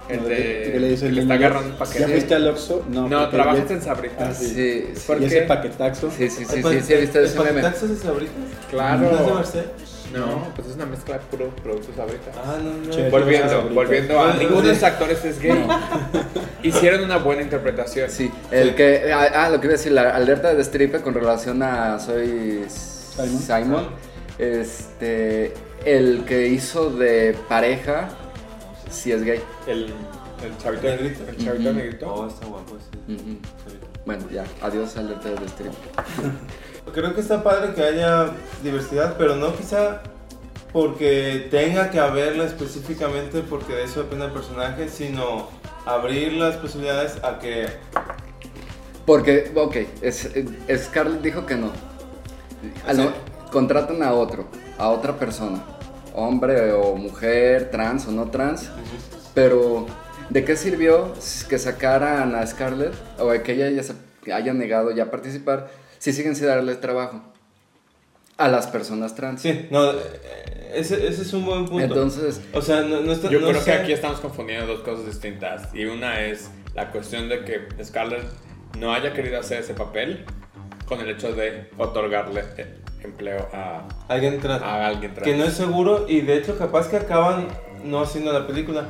El No, de. que le dice que el está niño, agarrando un paquete. ¿Ya fuiste al Oxxo? No, No, ya- en Sabritas. Ah, sí. Sí, sí, ¿Por Y qué? ese paquetaxo. sí, sí, sí, ¿El sí, sí, he visto el ese meme. paquetaxo de sabritas? Claro. ¿No es de Merced? No, pues es una mezcla de puro producto Sabritas. Ah, no, no. Che, Volviendo, volviendo a Sí. ninguno de los actores es gay. Hicieron una buena interpretación. Sí, el Sí. que. Ah, ah, lo que iba a decir, la alerta de Stripe con relación a Soy Simon. Simon. Este. El que hizo de pareja, sí es gay. El, el chavito ¿Negrito? El chavito negrito. Oh, está guapo ese. Ujú. Bueno, ya, adiós alerta de Stripe. Creo que está padre que haya diversidad, pero no quizá porque tenga que haberla específicamente porque de eso depende el personaje, sino abrir las posibilidades a que... Porque, ok, es, es- Scarlett dijo que no. No, contratan a otro, a otra persona, hombre o mujer, trans o no trans, pero ¿de qué sirvió que sacaran a Scarlett o que ella ya se haya negado ya a participar si siguen sin darle trabajo a las personas trans? Sí, no, eh, ese, ese es un buen punto. Entonces, o sea, no, no está... Yo no creo sé- que aquí estamos confundiendo dos cosas distintas. Y una es la cuestión de que Scarlett no haya querido hacer ese papel con el hecho de otorgarle eh, empleo a, Alguien trans. a alguien trans. Que no es seguro y de hecho capaz que acaban no haciendo la película.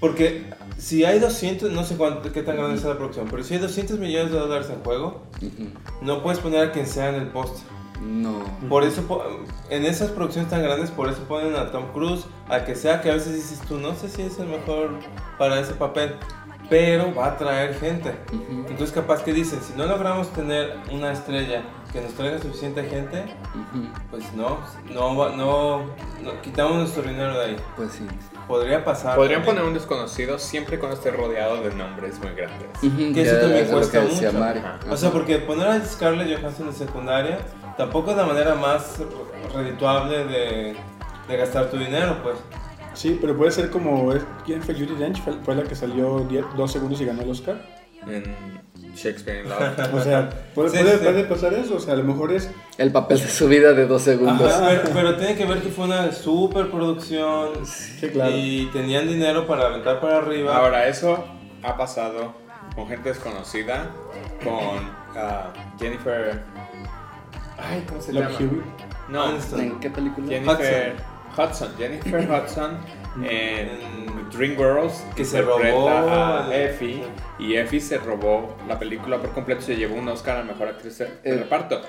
Porque si hay 200, no sé cuánto, qué tan grande es la producción, pero si hay 200 millones de dólares en juego, ujú, no puedes poner a quien sea en el póster. no. Por eso, en esas producciones tan grandes, por eso ponen a Tom Cruise, a que sea que a veces dices tú, no sé si es el mejor para ese papel, pero va a traer gente. Ujú, Entonces capaz que dicen, si no logramos tener una estrella que nos traiga suficiente gente, pues no, no, no, no- quitamos nuestro dinero de ahí. Pues sí. Podría pasar. Podrían poner un desconocido siempre cuando esté rodeado de nombres muy grandes. Que eso ya también es lo cuesta mucho. O sea, porque poner a Scarlett Johansson en secundaria tampoco es la manera más redituable de, de gastar tu dinero, pues. Sí, pero puede ser como. ¿Quién fue Judy Dench? Fue, la que salió 10 dos segundos y ganó el Oscar. En Shakespeare in Love. O sea, puede, Sí, puede- sí. puede pasar eso. O sea, a lo mejor es. El papel de su vida de dos segundos. Ajá. Pero, pero tiene que ver que fue una super producción Sí, claro. y tenían dinero para aventar para arriba. Ahora, eso ha pasado con gente desconocida, con ah, Jennifer. Ay, ¿cómo se Love llama? Hewitt. No, Aniston. ¿En qué película? Jennifer Hudson. Jennifer Hudson en Dreamgirls Que se interpreta robó a el- Effie y Effie se robó la película por completo y se llevó un Oscar a mejor actriz de Eh, reparto.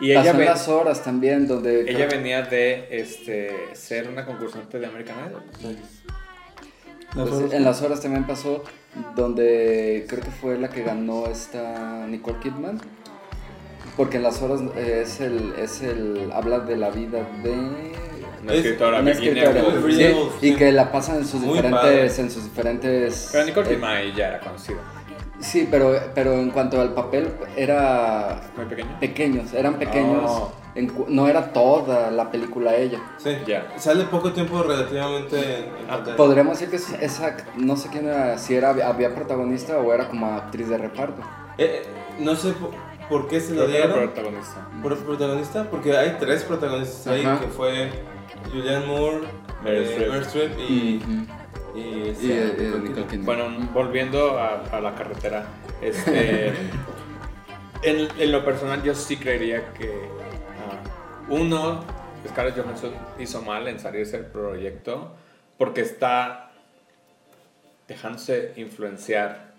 Y ella, las horas también, donde... ella venía de este, ser una concursante de American Idol. Pues, en las horas también pasó, donde creo que fue la que ganó esta Nicole Kidman. Porque en las horas eh, es el, es el, habla de la vida de... Una Es escritora, una escritora, sí, y que la pasan en sus Muy diferentes, padre. en sus diferentes. Pero Nicole eh, Kidman ahí ya era conocida. sí, pero, pero en cuanto al papel era Muy pequeña. pequeños, eran pequeños. Oh. en no era toda la película ella. Sí. Ya. Sale poco tiempo relativamente en, en Ah. Podríamos decir que es- esa, no sé quién era, si era había protagonista o era como actriz de reparto. Eh, eh, no sé por, por qué se lo dieron. protagonista. ¿Por protagonista? Porque hay tres protagonistas ahí, Ajá. que fue Julianne Moore, Meryl eh, Streep. Y... Ujú. y, esta, Y eh, Nicole Nicole Kidman. Kidman. Bueno, volviendo a, a la carretera, este, en, en lo personal yo sí creería que ah, uno, Scarlett Johansson hizo mal en salirse del proyecto porque está dejándose influenciar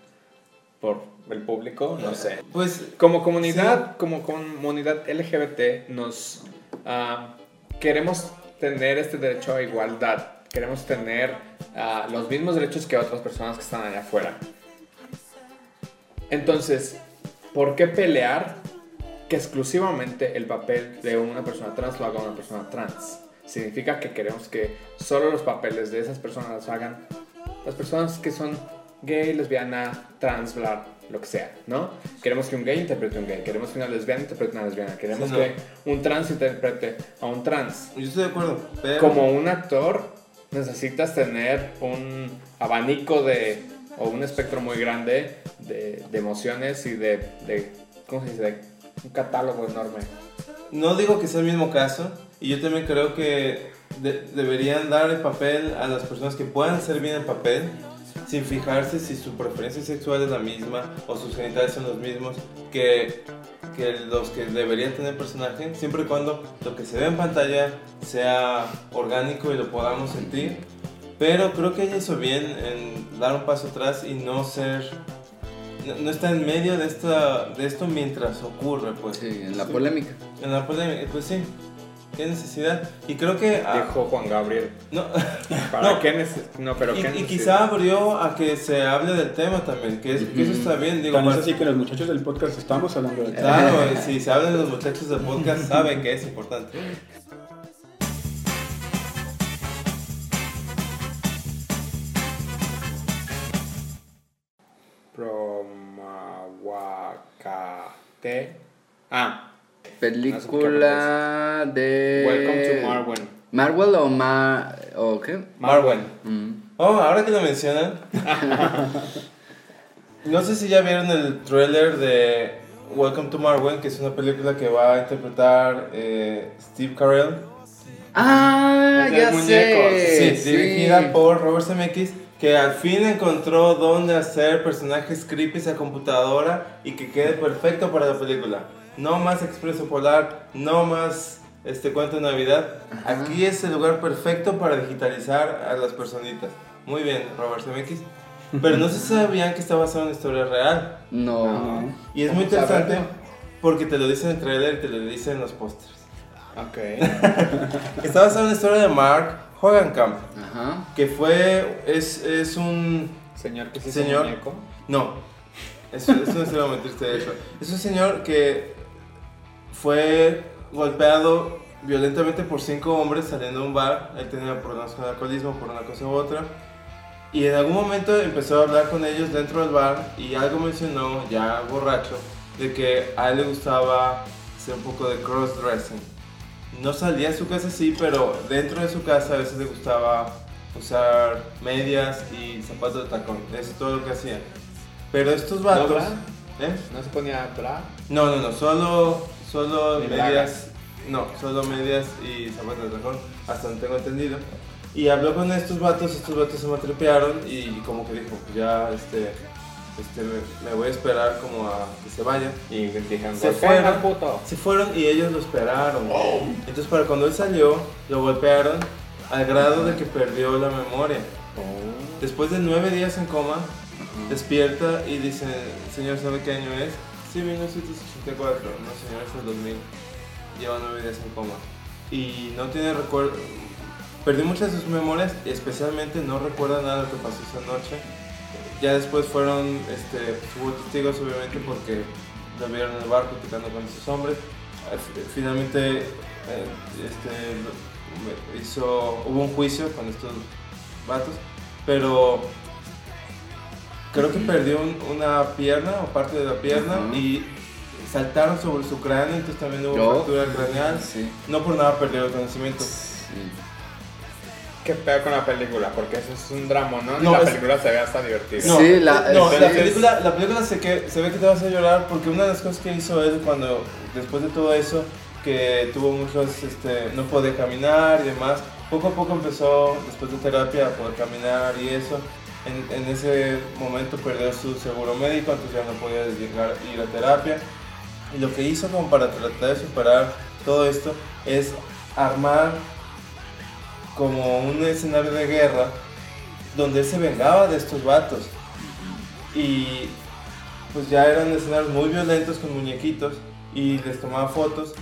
por el público, no sé. Pues Como comunidad, como comunidad LGBT, nos ah, queremos tener este derecho a igualdad. Queremos tener ah, los mismos derechos que otras personas que están allá afuera. Entonces, ¿por qué pelear que exclusivamente el papel de una persona trans lo haga una persona trans? Significa que queremos que solo los papeles de esas personas los hagan las personas que son gay, lesbiana, trans, bla, lo que sea, ¿no? Queremos que un gay interprete a un gay, queremos que una lesbiana interprete a una lesbiana, queremos Sí, no. que un trans interprete a un trans. yo estoy de acuerdo, pero... Como un actor necesitas tener un abanico de, o un espectro muy grande de, de emociones y de, de, ¿cómo se dice? De un catálogo enorme. No digo que sea el mismo caso, y yo también creo que de- deberían dar el papel a las personas que puedan hacer bien el papel, sin fijarse si su preferencia sexual es la misma o sus genitales son los mismos que, que los que debería tener el personaje, siempre y cuando lo que se ve en pantalla sea orgánico y lo podamos sentir. Pero creo que ella hizo bien en dar un paso atrás y no ser no, no está en medio de, esta, de esto mientras ocurre, pues. Sí, en la polémica. En la polémica, pues sí. ¿Qué necesidad? Y creo que... ah, Dijo Juan Gabriel. no, ¿Para No. qué neces- No, pero y, qué y quizá abrió a que se hable del tema también, que, es- que eso está bien, digo, Tan así que los muchachos del podcast estamos hablando de Claro, y si se hablan de los muchachos del podcast, saben que es importante. Promahuacate. Ah, Película de. Welcome to Marwen. ¿Marvel o Ma. o qué? Marwen. Mm. Oh, ahora que lo mencionan. no sé si ya vieron el trailer de Welcome to Marwen, que es una película que va a interpretar eh, Steve Carell. Ah, ya muñecos. sé. Sí, dirigida por Robert Zemeckis, que al fin encontró dónde hacer personajes creepy a computadora y que quede perfecto para la película. No más Expreso Polar, no más este cuento de Navidad. Ajá. Aquí es el lugar perfecto para digitalizar a las personitas. Muy bien, Robert Zemeckis. Pero no se sabían que está basado en una historia real. No. Y es muy interesante porque te lo dicen en el trailer y te lo dicen en los pósters. Ok. Está basado en la historia de Mark Hogankamp. Ajá. que fue, es, es un, Señor que sí es Señor. muñeco. no, es, es una historia muy triste de hecho, es un señor que fue golpeado violentamente por cinco hombres saliendo de un bar, él tenía problemas con alcoholismo por una cosa u otra, y en algún momento empezó a hablar con ellos dentro del bar y algo mencionó, ya borracho, de que a él le gustaba hacer un poco de cross-dressing. No salía de su casa sí, pero dentro de su casa a veces le gustaba usar medias y zapatos de tacón. Eso es todo lo que hacía. Pero estos vatos... bra? ¿eh? No se ponía bra. No, no, no, solo, solo medias... No, solo medias y zapatos de tacón, hasta donde tengo entendido. Y habló con estos vatos, estos vatos se maltripearon y como que dijo, pues ya, este, este, me, me voy a esperar como a que se vayan. Y dijeron, Se "Golpea fueron. puto. Se fueron y ellos lo esperaron. Entonces para cuando él salió, lo golpearon al grado de que perdió la memoria. Después de nueve días en coma, despierta y dice, señor, ¿sabe qué año es? Sí, 1984. No, señor, es el 2000. Lleva nueve días en coma. Y no tiene recuerdo... Perdió muchas de sus memorias y especialmente no recuerda nada de lo que pasó esa noche. Ya después fueron, este, hubo testigos obviamente porque lo vieron en el bar platicando con esos hombres. Fi- Finalmente eh, este, hizo, hubo un juicio con estos vatos, pero creo que perdió un- una pierna o parte de la pierna y saltaron sobre su cráneo, entonces también hubo No. fractura craneal. Sí. No por nada perdió el conocimiento. Sí. Qué peor con la película, porque eso es un drama, ¿no? No, la es- película se ve hasta divertida. No, Sí, la- no, sí. la película, la película se, que, se ve que te vas a llorar porque una de las cosas que hizo él cuando, después de todo eso, que tuvo muchos, este, no podía caminar y demás, poco a poco empezó, después de terapia, a poder caminar y eso. En, en ese momento perdió su seguro médico, entonces ya no podía llegar, ir a terapia. Y lo que hizo como para tratar de superar todo esto es armar como un escenario de guerra donde se vengaba de estos vatos. Y pues ya eran escenarios muy violentos con muñequitos y les tomaba fotos.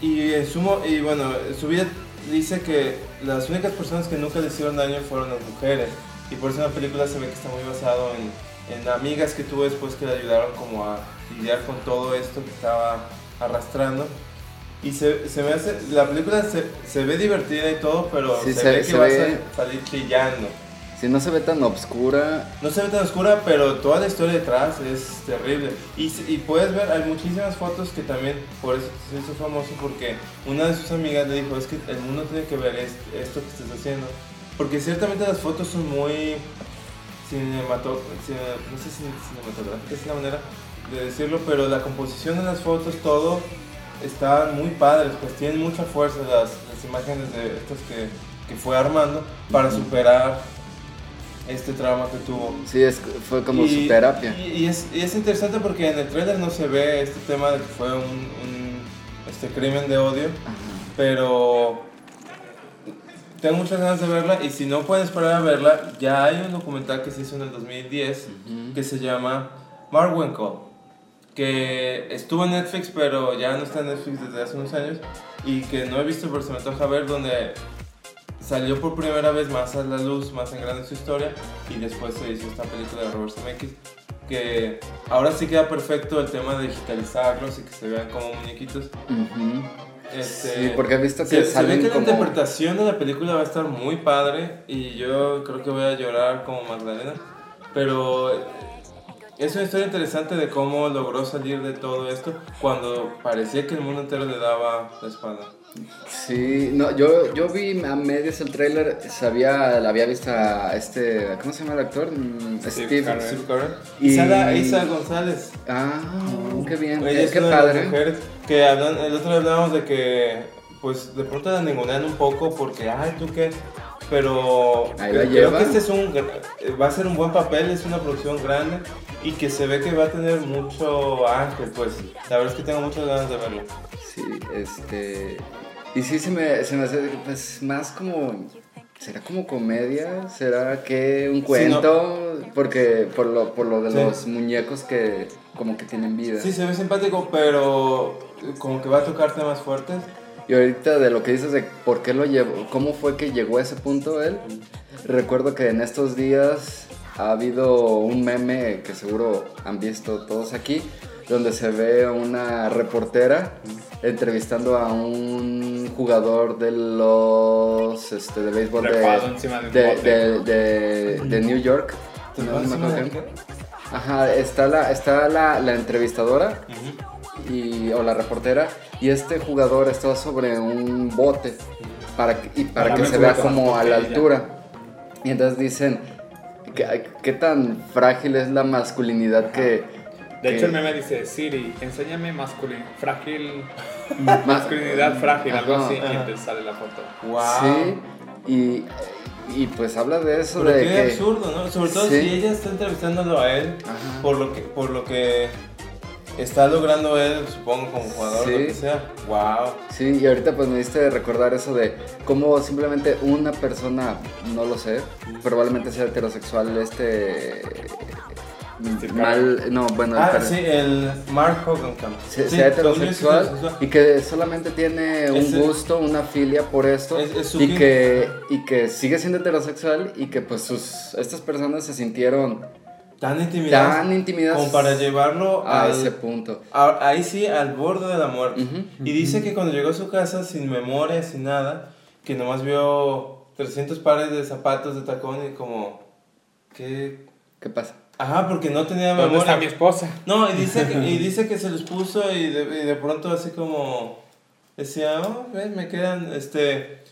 Y en su, mo- y bueno, en su vida dice que las únicas personas que nunca le hicieron daño fueron las mujeres. Y por eso en la película se ve que está muy basado en, en amigas que tuvo después que le ayudaron como a lidiar con todo esto que estaba arrastrando. Y se, se me hace, la película se, se ve divertida y todo, pero Sí, se, se- ve que se ve- a salir chillando. Si no se ve tan obscura. No se ve tan oscura, pero toda la historia detrás es terrible. Y, y puedes ver, hay muchísimas fotos que también, por eso se hizo famoso, porque una de sus amigas le dijo, es que el mundo tiene que ver est- esto que estás haciendo. Porque ciertamente las fotos son muy cinemato cine- no sé si cinematográficas es la manera de decirlo, pero la composición de las fotos, todo, están muy padres, pues tienen mucha fuerza las, las imágenes de estas que, que fue armando para superar este trauma que tuvo. Sí, es, fue como Y- su terapia. Y, y es, y es interesante porque en el trailer no se ve este tema de que fue un, un, este crimen de odio, Ajá. pero tengo muchas ganas de verla y si no pueden esperar a verla, ya hay un documental que se hizo en el 2010 Ujú. que se llama Mark Winkle, que estuvo en Netflix pero ya no está en Netflix desde hace unos años y que no he visto pero se me antoja ver donde salió por primera vez más a la luz, más en grande su historia y después se hizo esta película de Robert Zemeckis que ahora sí queda perfecto el tema de digitalizarlos y que se vean como muñequitos. Este, Sí, porque he visto se, que se ve salen que la interpretación de la película va a estar muy padre y yo creo que voy a llorar como Magdalena. Pero es una historia interesante de cómo logró salir de todo esto cuando parecía que el mundo entero le daba la espalda. Sí, no, yo, yo vi a medias el tráiler, sabía, la había visto a este, ¿cómo se llama el actor? Mm, Steve Steve. Carell. Steve Carell. Y- Y Sara Isa González. Ah, qué bien, Ella qué, es qué una de las padre. mujeres que hablan, el otro día hablábamos de que, pues, de pronto la ningunean un poco porque, ay, ¿tú qué? Pero Ahí la creo lleva. que este es un, gra- va a ser un buen papel, es una producción grande y que se ve que va a tener mucho ángel, pues, la verdad es que tengo muchas ganas de verlo. Sí, este... Y sí se me, se me hace, pues, más como... ¿Será como comedia? ¿Será que un Sí, cuento? Porque por lo, por lo de Sí. los muñecos que como que tienen vida. Sí, se ve simpático, pero como que va a tocar temas fuertes. Y ahorita de lo que dices de por qué lo llevó, cómo fue que llegó a ese punto él, recuerdo que en estos días ha habido un meme que seguro han visto todos aquí, donde se ve a una reportera entrevistando a un jugador de los este, de béisbol de, de de, bote. de- de- de New York. ¿Te No qué? Ajá, está la, está la, la entrevistadora y, o la reportera y este jugador está sobre un bote para que, y para, Para que se vea como a la altura. Y entonces dicen, ¿qué, qué tan frágil es la masculinidad que... De hecho, el meme dice, Siri, enséñame masculin frágil, ma- masculinidad frágil, algo Ajá, así, ajá. y te sale la foto. Wow. Sí, y, y pues habla de eso, Pero de qué que... absurdo, ¿no? Sobre todo Sí. si ella está entrevistándolo a él Ajá. por lo que por lo que está logrando él, supongo como jugador, Sí. lo que sea. Wow. Sí, y ahorita pues me diste recordar eso de cómo simplemente una persona, no lo sé, probablemente sea heterosexual, este... Mal, no, bueno, Ah, pero- sí, el Mark Hogenkamp. se- Sí, sea es heterosexual y que solamente tiene un gusto, una filia por esto Es- y que y que sigue siendo heterosexual y que pues sus estas personas se sintieron Tan intimidados. tan intimidadas Como para llevarlo a al- ese punto. a- ahí sí, al borde de la muerte. Y dice que cuando llegó a su casa sin memoria, sin nada, que nomás vio 300 pares de zapatos de tacón y como... ¿Qué? ¿Qué pasa? Ajá, porque no tenía ¿Dónde memoria. está mi esposa? No, y dice que, y dice que se los puso y de, y de pronto así como decía, oh, ve, me quedan, este...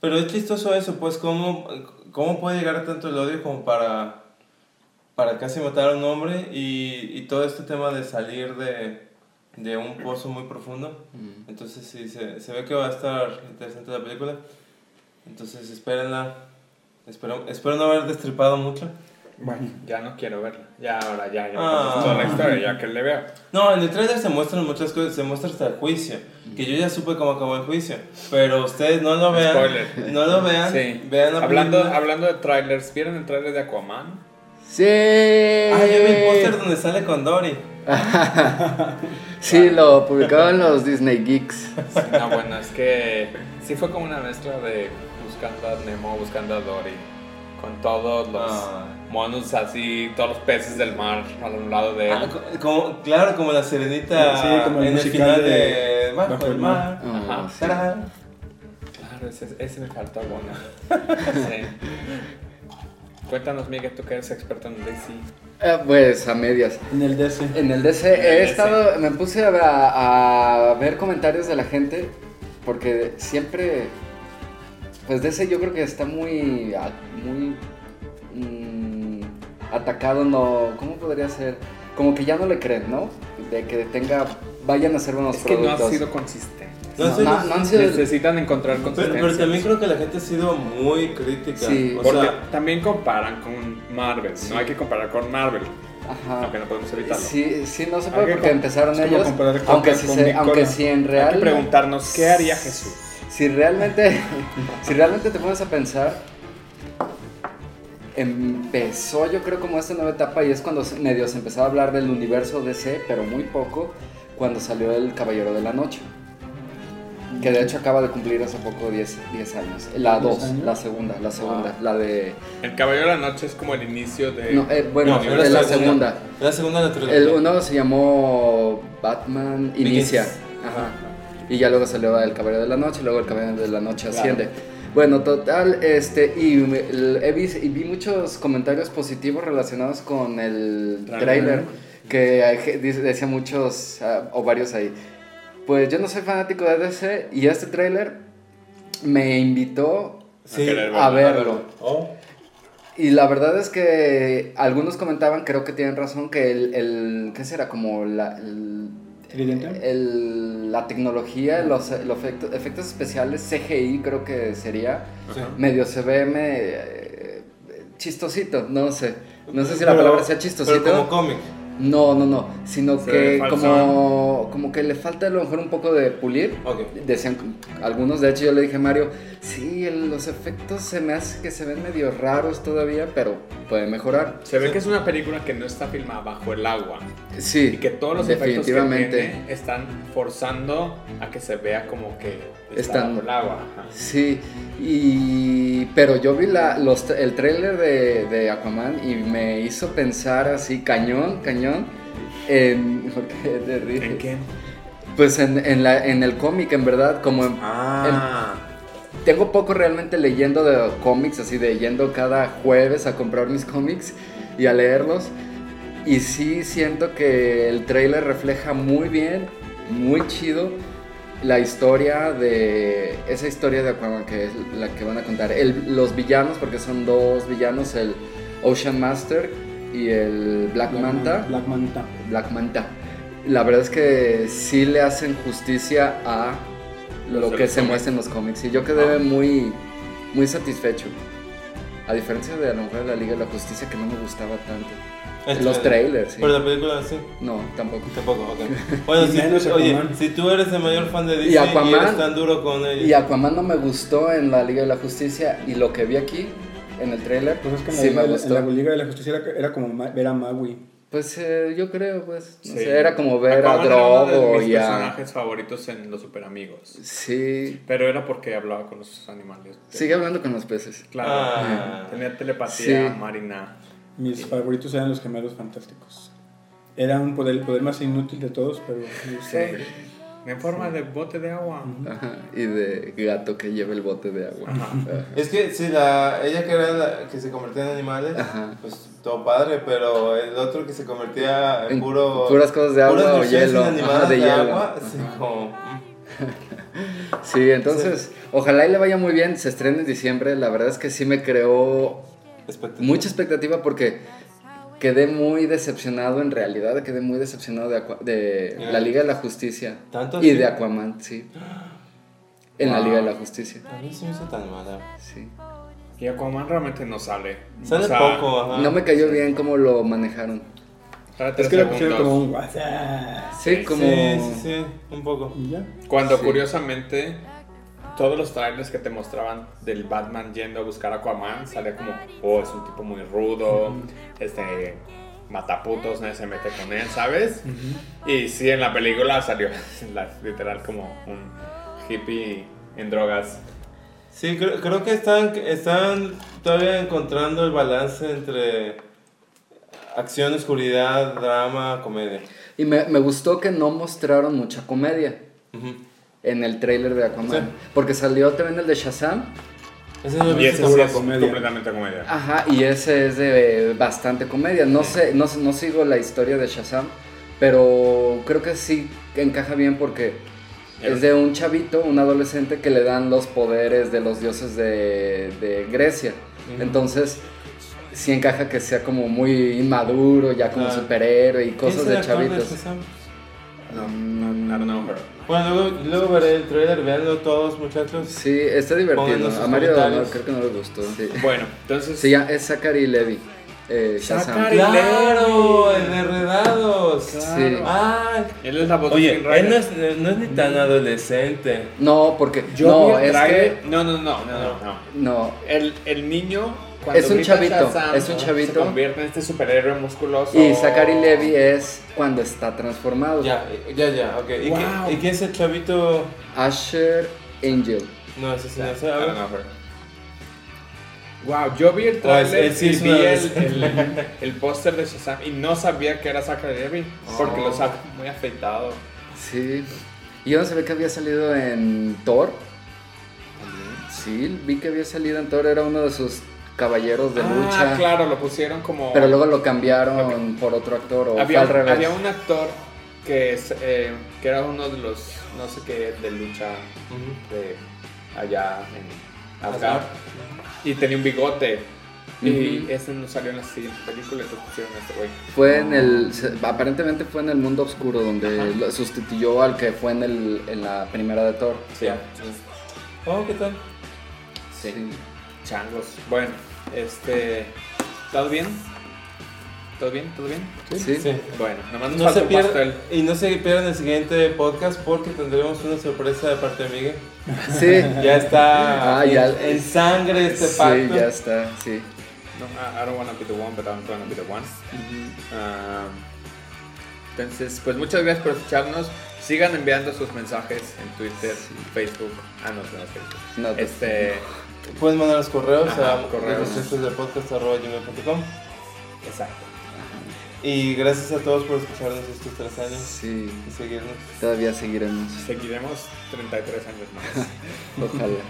Pero es chistoso eso, pues, cómo, cómo puede llegar a tanto el odio como para, para casi matar a un hombre y, y todo este tema de salir de, de un pozo muy profundo. Mm. Entonces sí, se, se ve que va a estar interesante la película. Entonces espérenla. Espero, espero no haber destripado mucho. Bueno, ya no quiero verla. Ya ahora ya, ya Ah. toda la historia, ya que le veo. No, en el trailer se muestran muchas cosas, se muestra hasta el juicio, que yo ya supe cómo acabó el juicio, pero ustedes no lo vean, Spoiler. no lo vean, Sí. vean la hablando, película. hablando de trailers, ¿vieron el trailer de Aquaman? Sí. Ah, yo vi el póster donde sale con Dory. Sí, lo publicaron los Disney Geeks. Sí, no, bueno, es que sí fue como una mezcla de buscando a Nemo, buscando a Dory, con todos los Ah. monos así, todos los peces del mar a un lado de él. Ah, como, claro, como la sirenita Sí, como el en el final de, de Bajo, Bajo el el mar. Ah, Ajá. sí. Tarán. Claro, ese, ese me faltó bueno. sí. Cuéntanos, Miguel, tú que eres experto en DC. Eh, pues a medias. En el DC. En el DC En el he DC. estado, me puse a, a ver comentarios de la gente porque siempre, pues DC yo creo que está muy, muy mm, atacado, no, ¿cómo podría ser? Como que ya no le creen, ¿no? De que tenga, vayan a hacer buenos Es que no ha productos. sido consistente. No, No, sé, no- han sido- Necesitan encontrar consistencia. pero también creo que la gente ha sido muy crítica. Sí. O Porque sea, también comparan con Marvel. No hay que comparar con Marvel. Ajá. Aunque no podemos evitarlo. Sí, sí, no se Hay puede que porque empezaron ellos. comparar con- Aunque, si, se, aunque si en Hay real. que preguntarnos qué haría Jesús. Si realmente, si realmente te pones a pensar, empezó yo creo como esta nueva etapa y es cuando medio se empezó a hablar del universo DC, pero muy poco, cuando salió El Caballero de la Noche. Que de hecho acaba de cumplir hace poco 10, 10 años. La 10 2, años. la segunda, la segunda, la de... El Caballero de la Noche es como el inicio de. No, eh, bueno, no, de la segunda. La segunda de la trilogía. El uno se llamó Batman Inicia. Begins. Ajá. Y ya luego salió El Caballero de la Noche, luego El Caballero de la Noche asciende. Bueno, total, este, y, y vi muchos comentarios positivos relacionados con el Trailer. que decía muchos, ah, o varios ahí. Pues yo no soy fanático de DC y este trailer me invitó Sí, a verlo. verlo. Oh, Y la verdad es que algunos comentaban, creo que tienen razón, que el, el ¿qué será? Como la, el- ¿Tridente? el- la tecnología, los, los efectos, efectos especiales, CGI creo que sería, sí. medio se ve me, eh, chistosito, no sé. No sé si la Pero- palabra sea chistosito. Pero como cómic. No, no, no, sino Se que como, como que le falta a lo mejor un poco de pulir. Ok. Decían algunos, de hecho yo le dije a Mario, sí, el- los efectos se me hace que se ven medio raros todavía, pero puede mejorar. Se ve que es una película que no está filmada bajo el agua. Sí, Y que todos los efectos que definitivamente. tiene están forzando a que se vea como que Están- el agua. Ajá. Sí, y pero yo vi la, los, el tráiler de, de Aquaman y me hizo pensar así, cañón, cañón, en... ¿por qué te ríes? ¿En qué? Pues en, en, la, en el cómic, en verdad, como en- Ah. tengo poco realmente leyendo de cómics, así de yendo cada jueves a comprar mis cómics y a leerlos. Y sí siento que el trailer refleja muy bien, muy chido, la historia de. Esa historia de Aquaman que es la que van a contar. El- los villanos, porque son dos villanos, el Ocean Master y el Black Manta. Black Manta. Black Manta. La verdad es que sí le hacen justicia a lo que se cómics. muestra en los cómics. Y yo quedé Ah. muy, muy satisfecho. A diferencia de a lo mejor de la Liga de la Justicia que no me gustaba tanto. El los trailer. trailers, sí. Pero la película sí. No, tampoco. Tampoco, ok. Bueno, Y si, menos oye, si tú eres el mayor fan de Y Disney y, Aquaman- eres tan duro con ellos. Y Aquaman no me gustó en la Liga de la Justicia. Y lo que vi aquí en el trailer, Pues es que la, sí me gustó. en la Liga de la Justicia era, era como ver a Maui. Pues eh, yo creo, pues. No Sí. sé, era como ver Aquaman a era uno de Drogo mis y a. personajes favoritos en Los Super Amigos. Sí. Pero era porque hablaba con los animales. Sigue hablando con los peces. Claro. Ah. Tenía telepatía Sí. marina. Mis favoritos eran los gemelos fantásticos. Era un poder, el poder más inútil de todos, pero me gustaba. En forma de bote de agua. Ajá, y de gato que lleva el bote de agua. Ajá. Ajá. Es que si la, ella que era la que se convertía en animales, Ajá. pues todo padre, pero el otro que se convertía en, En puro... puras cosas de agua o hielo. Ajá, de de, hielo. agua, sí, como... mm. Sí, entonces, ojalá y le vaya muy bien. Se estrena en diciembre. La verdad es que sí me creó Expectativa. mucha expectativa porque quedé muy decepcionado. En realidad, quedé muy decepcionado de, Aqua- de la Liga de la Justicia ¿Tanto y así? de Aquaman, sí. En la. Liga de la Justicia, A mí sí me hizo tan mala. sí. Y Aquaman realmente no sale. Sale O sea, poco, ajá. No me cayó bien cómo lo manejaron. Es que le pusieron como un WhatsApp. Sí, Sí, como... Sí, sí, sí, un poco. Y ya. Cuando Sí. curiosamente todos los trailers que te mostraban del Batman yendo a buscar a Aquaman salía como, oh, es un tipo muy rudo, este mataputos, nadie se mete con él, ¿sabes? Y sí, en la película salió la- literal como un hippie en drogas. Sí, creo, creo que están, están todavía encontrando el balance entre acción, oscuridad, drama, comedia. Y me, me gustó que no mostraron mucha comedia Ujú. En el tráiler de Aquaman. Sí. Porque salió también el de Shazam. Ese lo Y ese sí es comedia. completamente comedia. Ajá, y ese es de bastante comedia. No sé, no, no sigo la historia de Shazam, pero creo que sí encaja bien porque es de un chavito, un adolescente que le dan los poderes de los dioses de, de Grecia. Entonces, sí encaja que sea como muy inmaduro, ya como superhéroe y ¿Quién cosas es de chavitos. Shazam? No, no, don't know her. Bueno, luego, luego veré el trailer, veanlo todos muchachos. Sí, está divertido. Pónganos sus A Mario no, comentarios. creo que no le gustó. Sí. Bueno, entonces. Se llama, es Zachary Levy. Eh, Shazam. Zachary. ¡Claro! El de Enredados. Sí. Ah, Él es la voz de oye, Rider. él no es, no es ni tan adolescente. No, porque. Yo no, el es que. No, no, no, no, no. no. No. El, el niño. Cuando Es un chavito, Shazam, es un chavito. Se convierte en este superhéroe musculoso. Y Zachary Levy es cuando está transformado. Ya, ya, ya, ok. ¿Y, Wow. qué, ¿Y qué es el chavito? Asher Angel. No, ese sí no sé. Wow, yo vi el trailer sí es vi el, el, el póster de Shazam y no sabía que era Zachary Levy porque Oh. lo saca muy afeitado. Sí. Y yo no sabía que había salido en Thor. Sí, vi que había salido en Thor. Era uno de sus caballeros de ah, lucha. claro, lo pusieron como. Pero luego lo cambiaron por otro actor o había, fue al revés. había un actor que, es, eh, que era uno de los, no sé qué, de lucha Ujú. de allá en Asgard. Asgard. Y tenía un bigote. Y Ujú. ese no salió en la siguiente película y entonces pusieron a este güey. Fue en el. Aparentemente fue en el mundo oscuro donde lo sustituyó al que fue en, el, en la primera de Thor. Sí. Oh, ¿qué tal? Sí. Changos. Bueno, este. ¿Todo bien? ¿Todo bien? ¿Todo bien? Sí. Sí. Bueno, nomás nos No falta se un pierdan, pastel. y no se pierdan el siguiente podcast porque tendremos una sorpresa de parte de Miguel. Sí. Ya está Ah, en, ya. en sangre este Sí, pacto. ya está, sí. No, I, I don't wanna be the one, but I'm gonna be the one. Ah, entonces, pues muchas gracias por escucharnos. Sigan enviando sus mensajes en Twitter, Facebook. Ah, no, no Facebook. No, pues, Este. Pueden mandar los correos Ajá, a correos. Exacto. Y gracias a todos por escucharnos estos tres años Sí, y seguirnos. todavía seguiremos. Seguiremos 33 años más. Ojalá.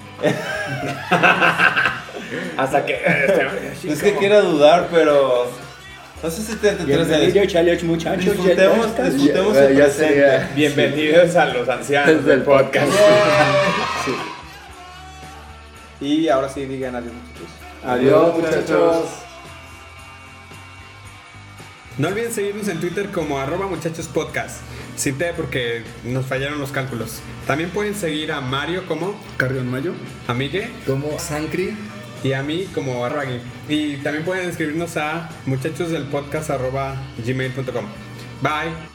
Hasta que. este, No es que quiera dudar, pero no sé si 33 años. Chaleos, muchachos. Disfrutemos, Ya- disfrutemos Ya- el ya presente. sería- Bienvenidos a los ancianos Desde del el podcast. Sí. Y ahora sí, digan adiós, muchachos. Adiós, muchachos. No olviden seguirnos en Twitter como arroba muchachos podcast. Cité porque nos fallaron los cálculos. También pueden seguir a Mario como Carrión Mayo. a Migue Como Sancri. y a mí como arroba Gui. Y también pueden escribirnos a muchachos del podcast arroba gmail.com. Bye.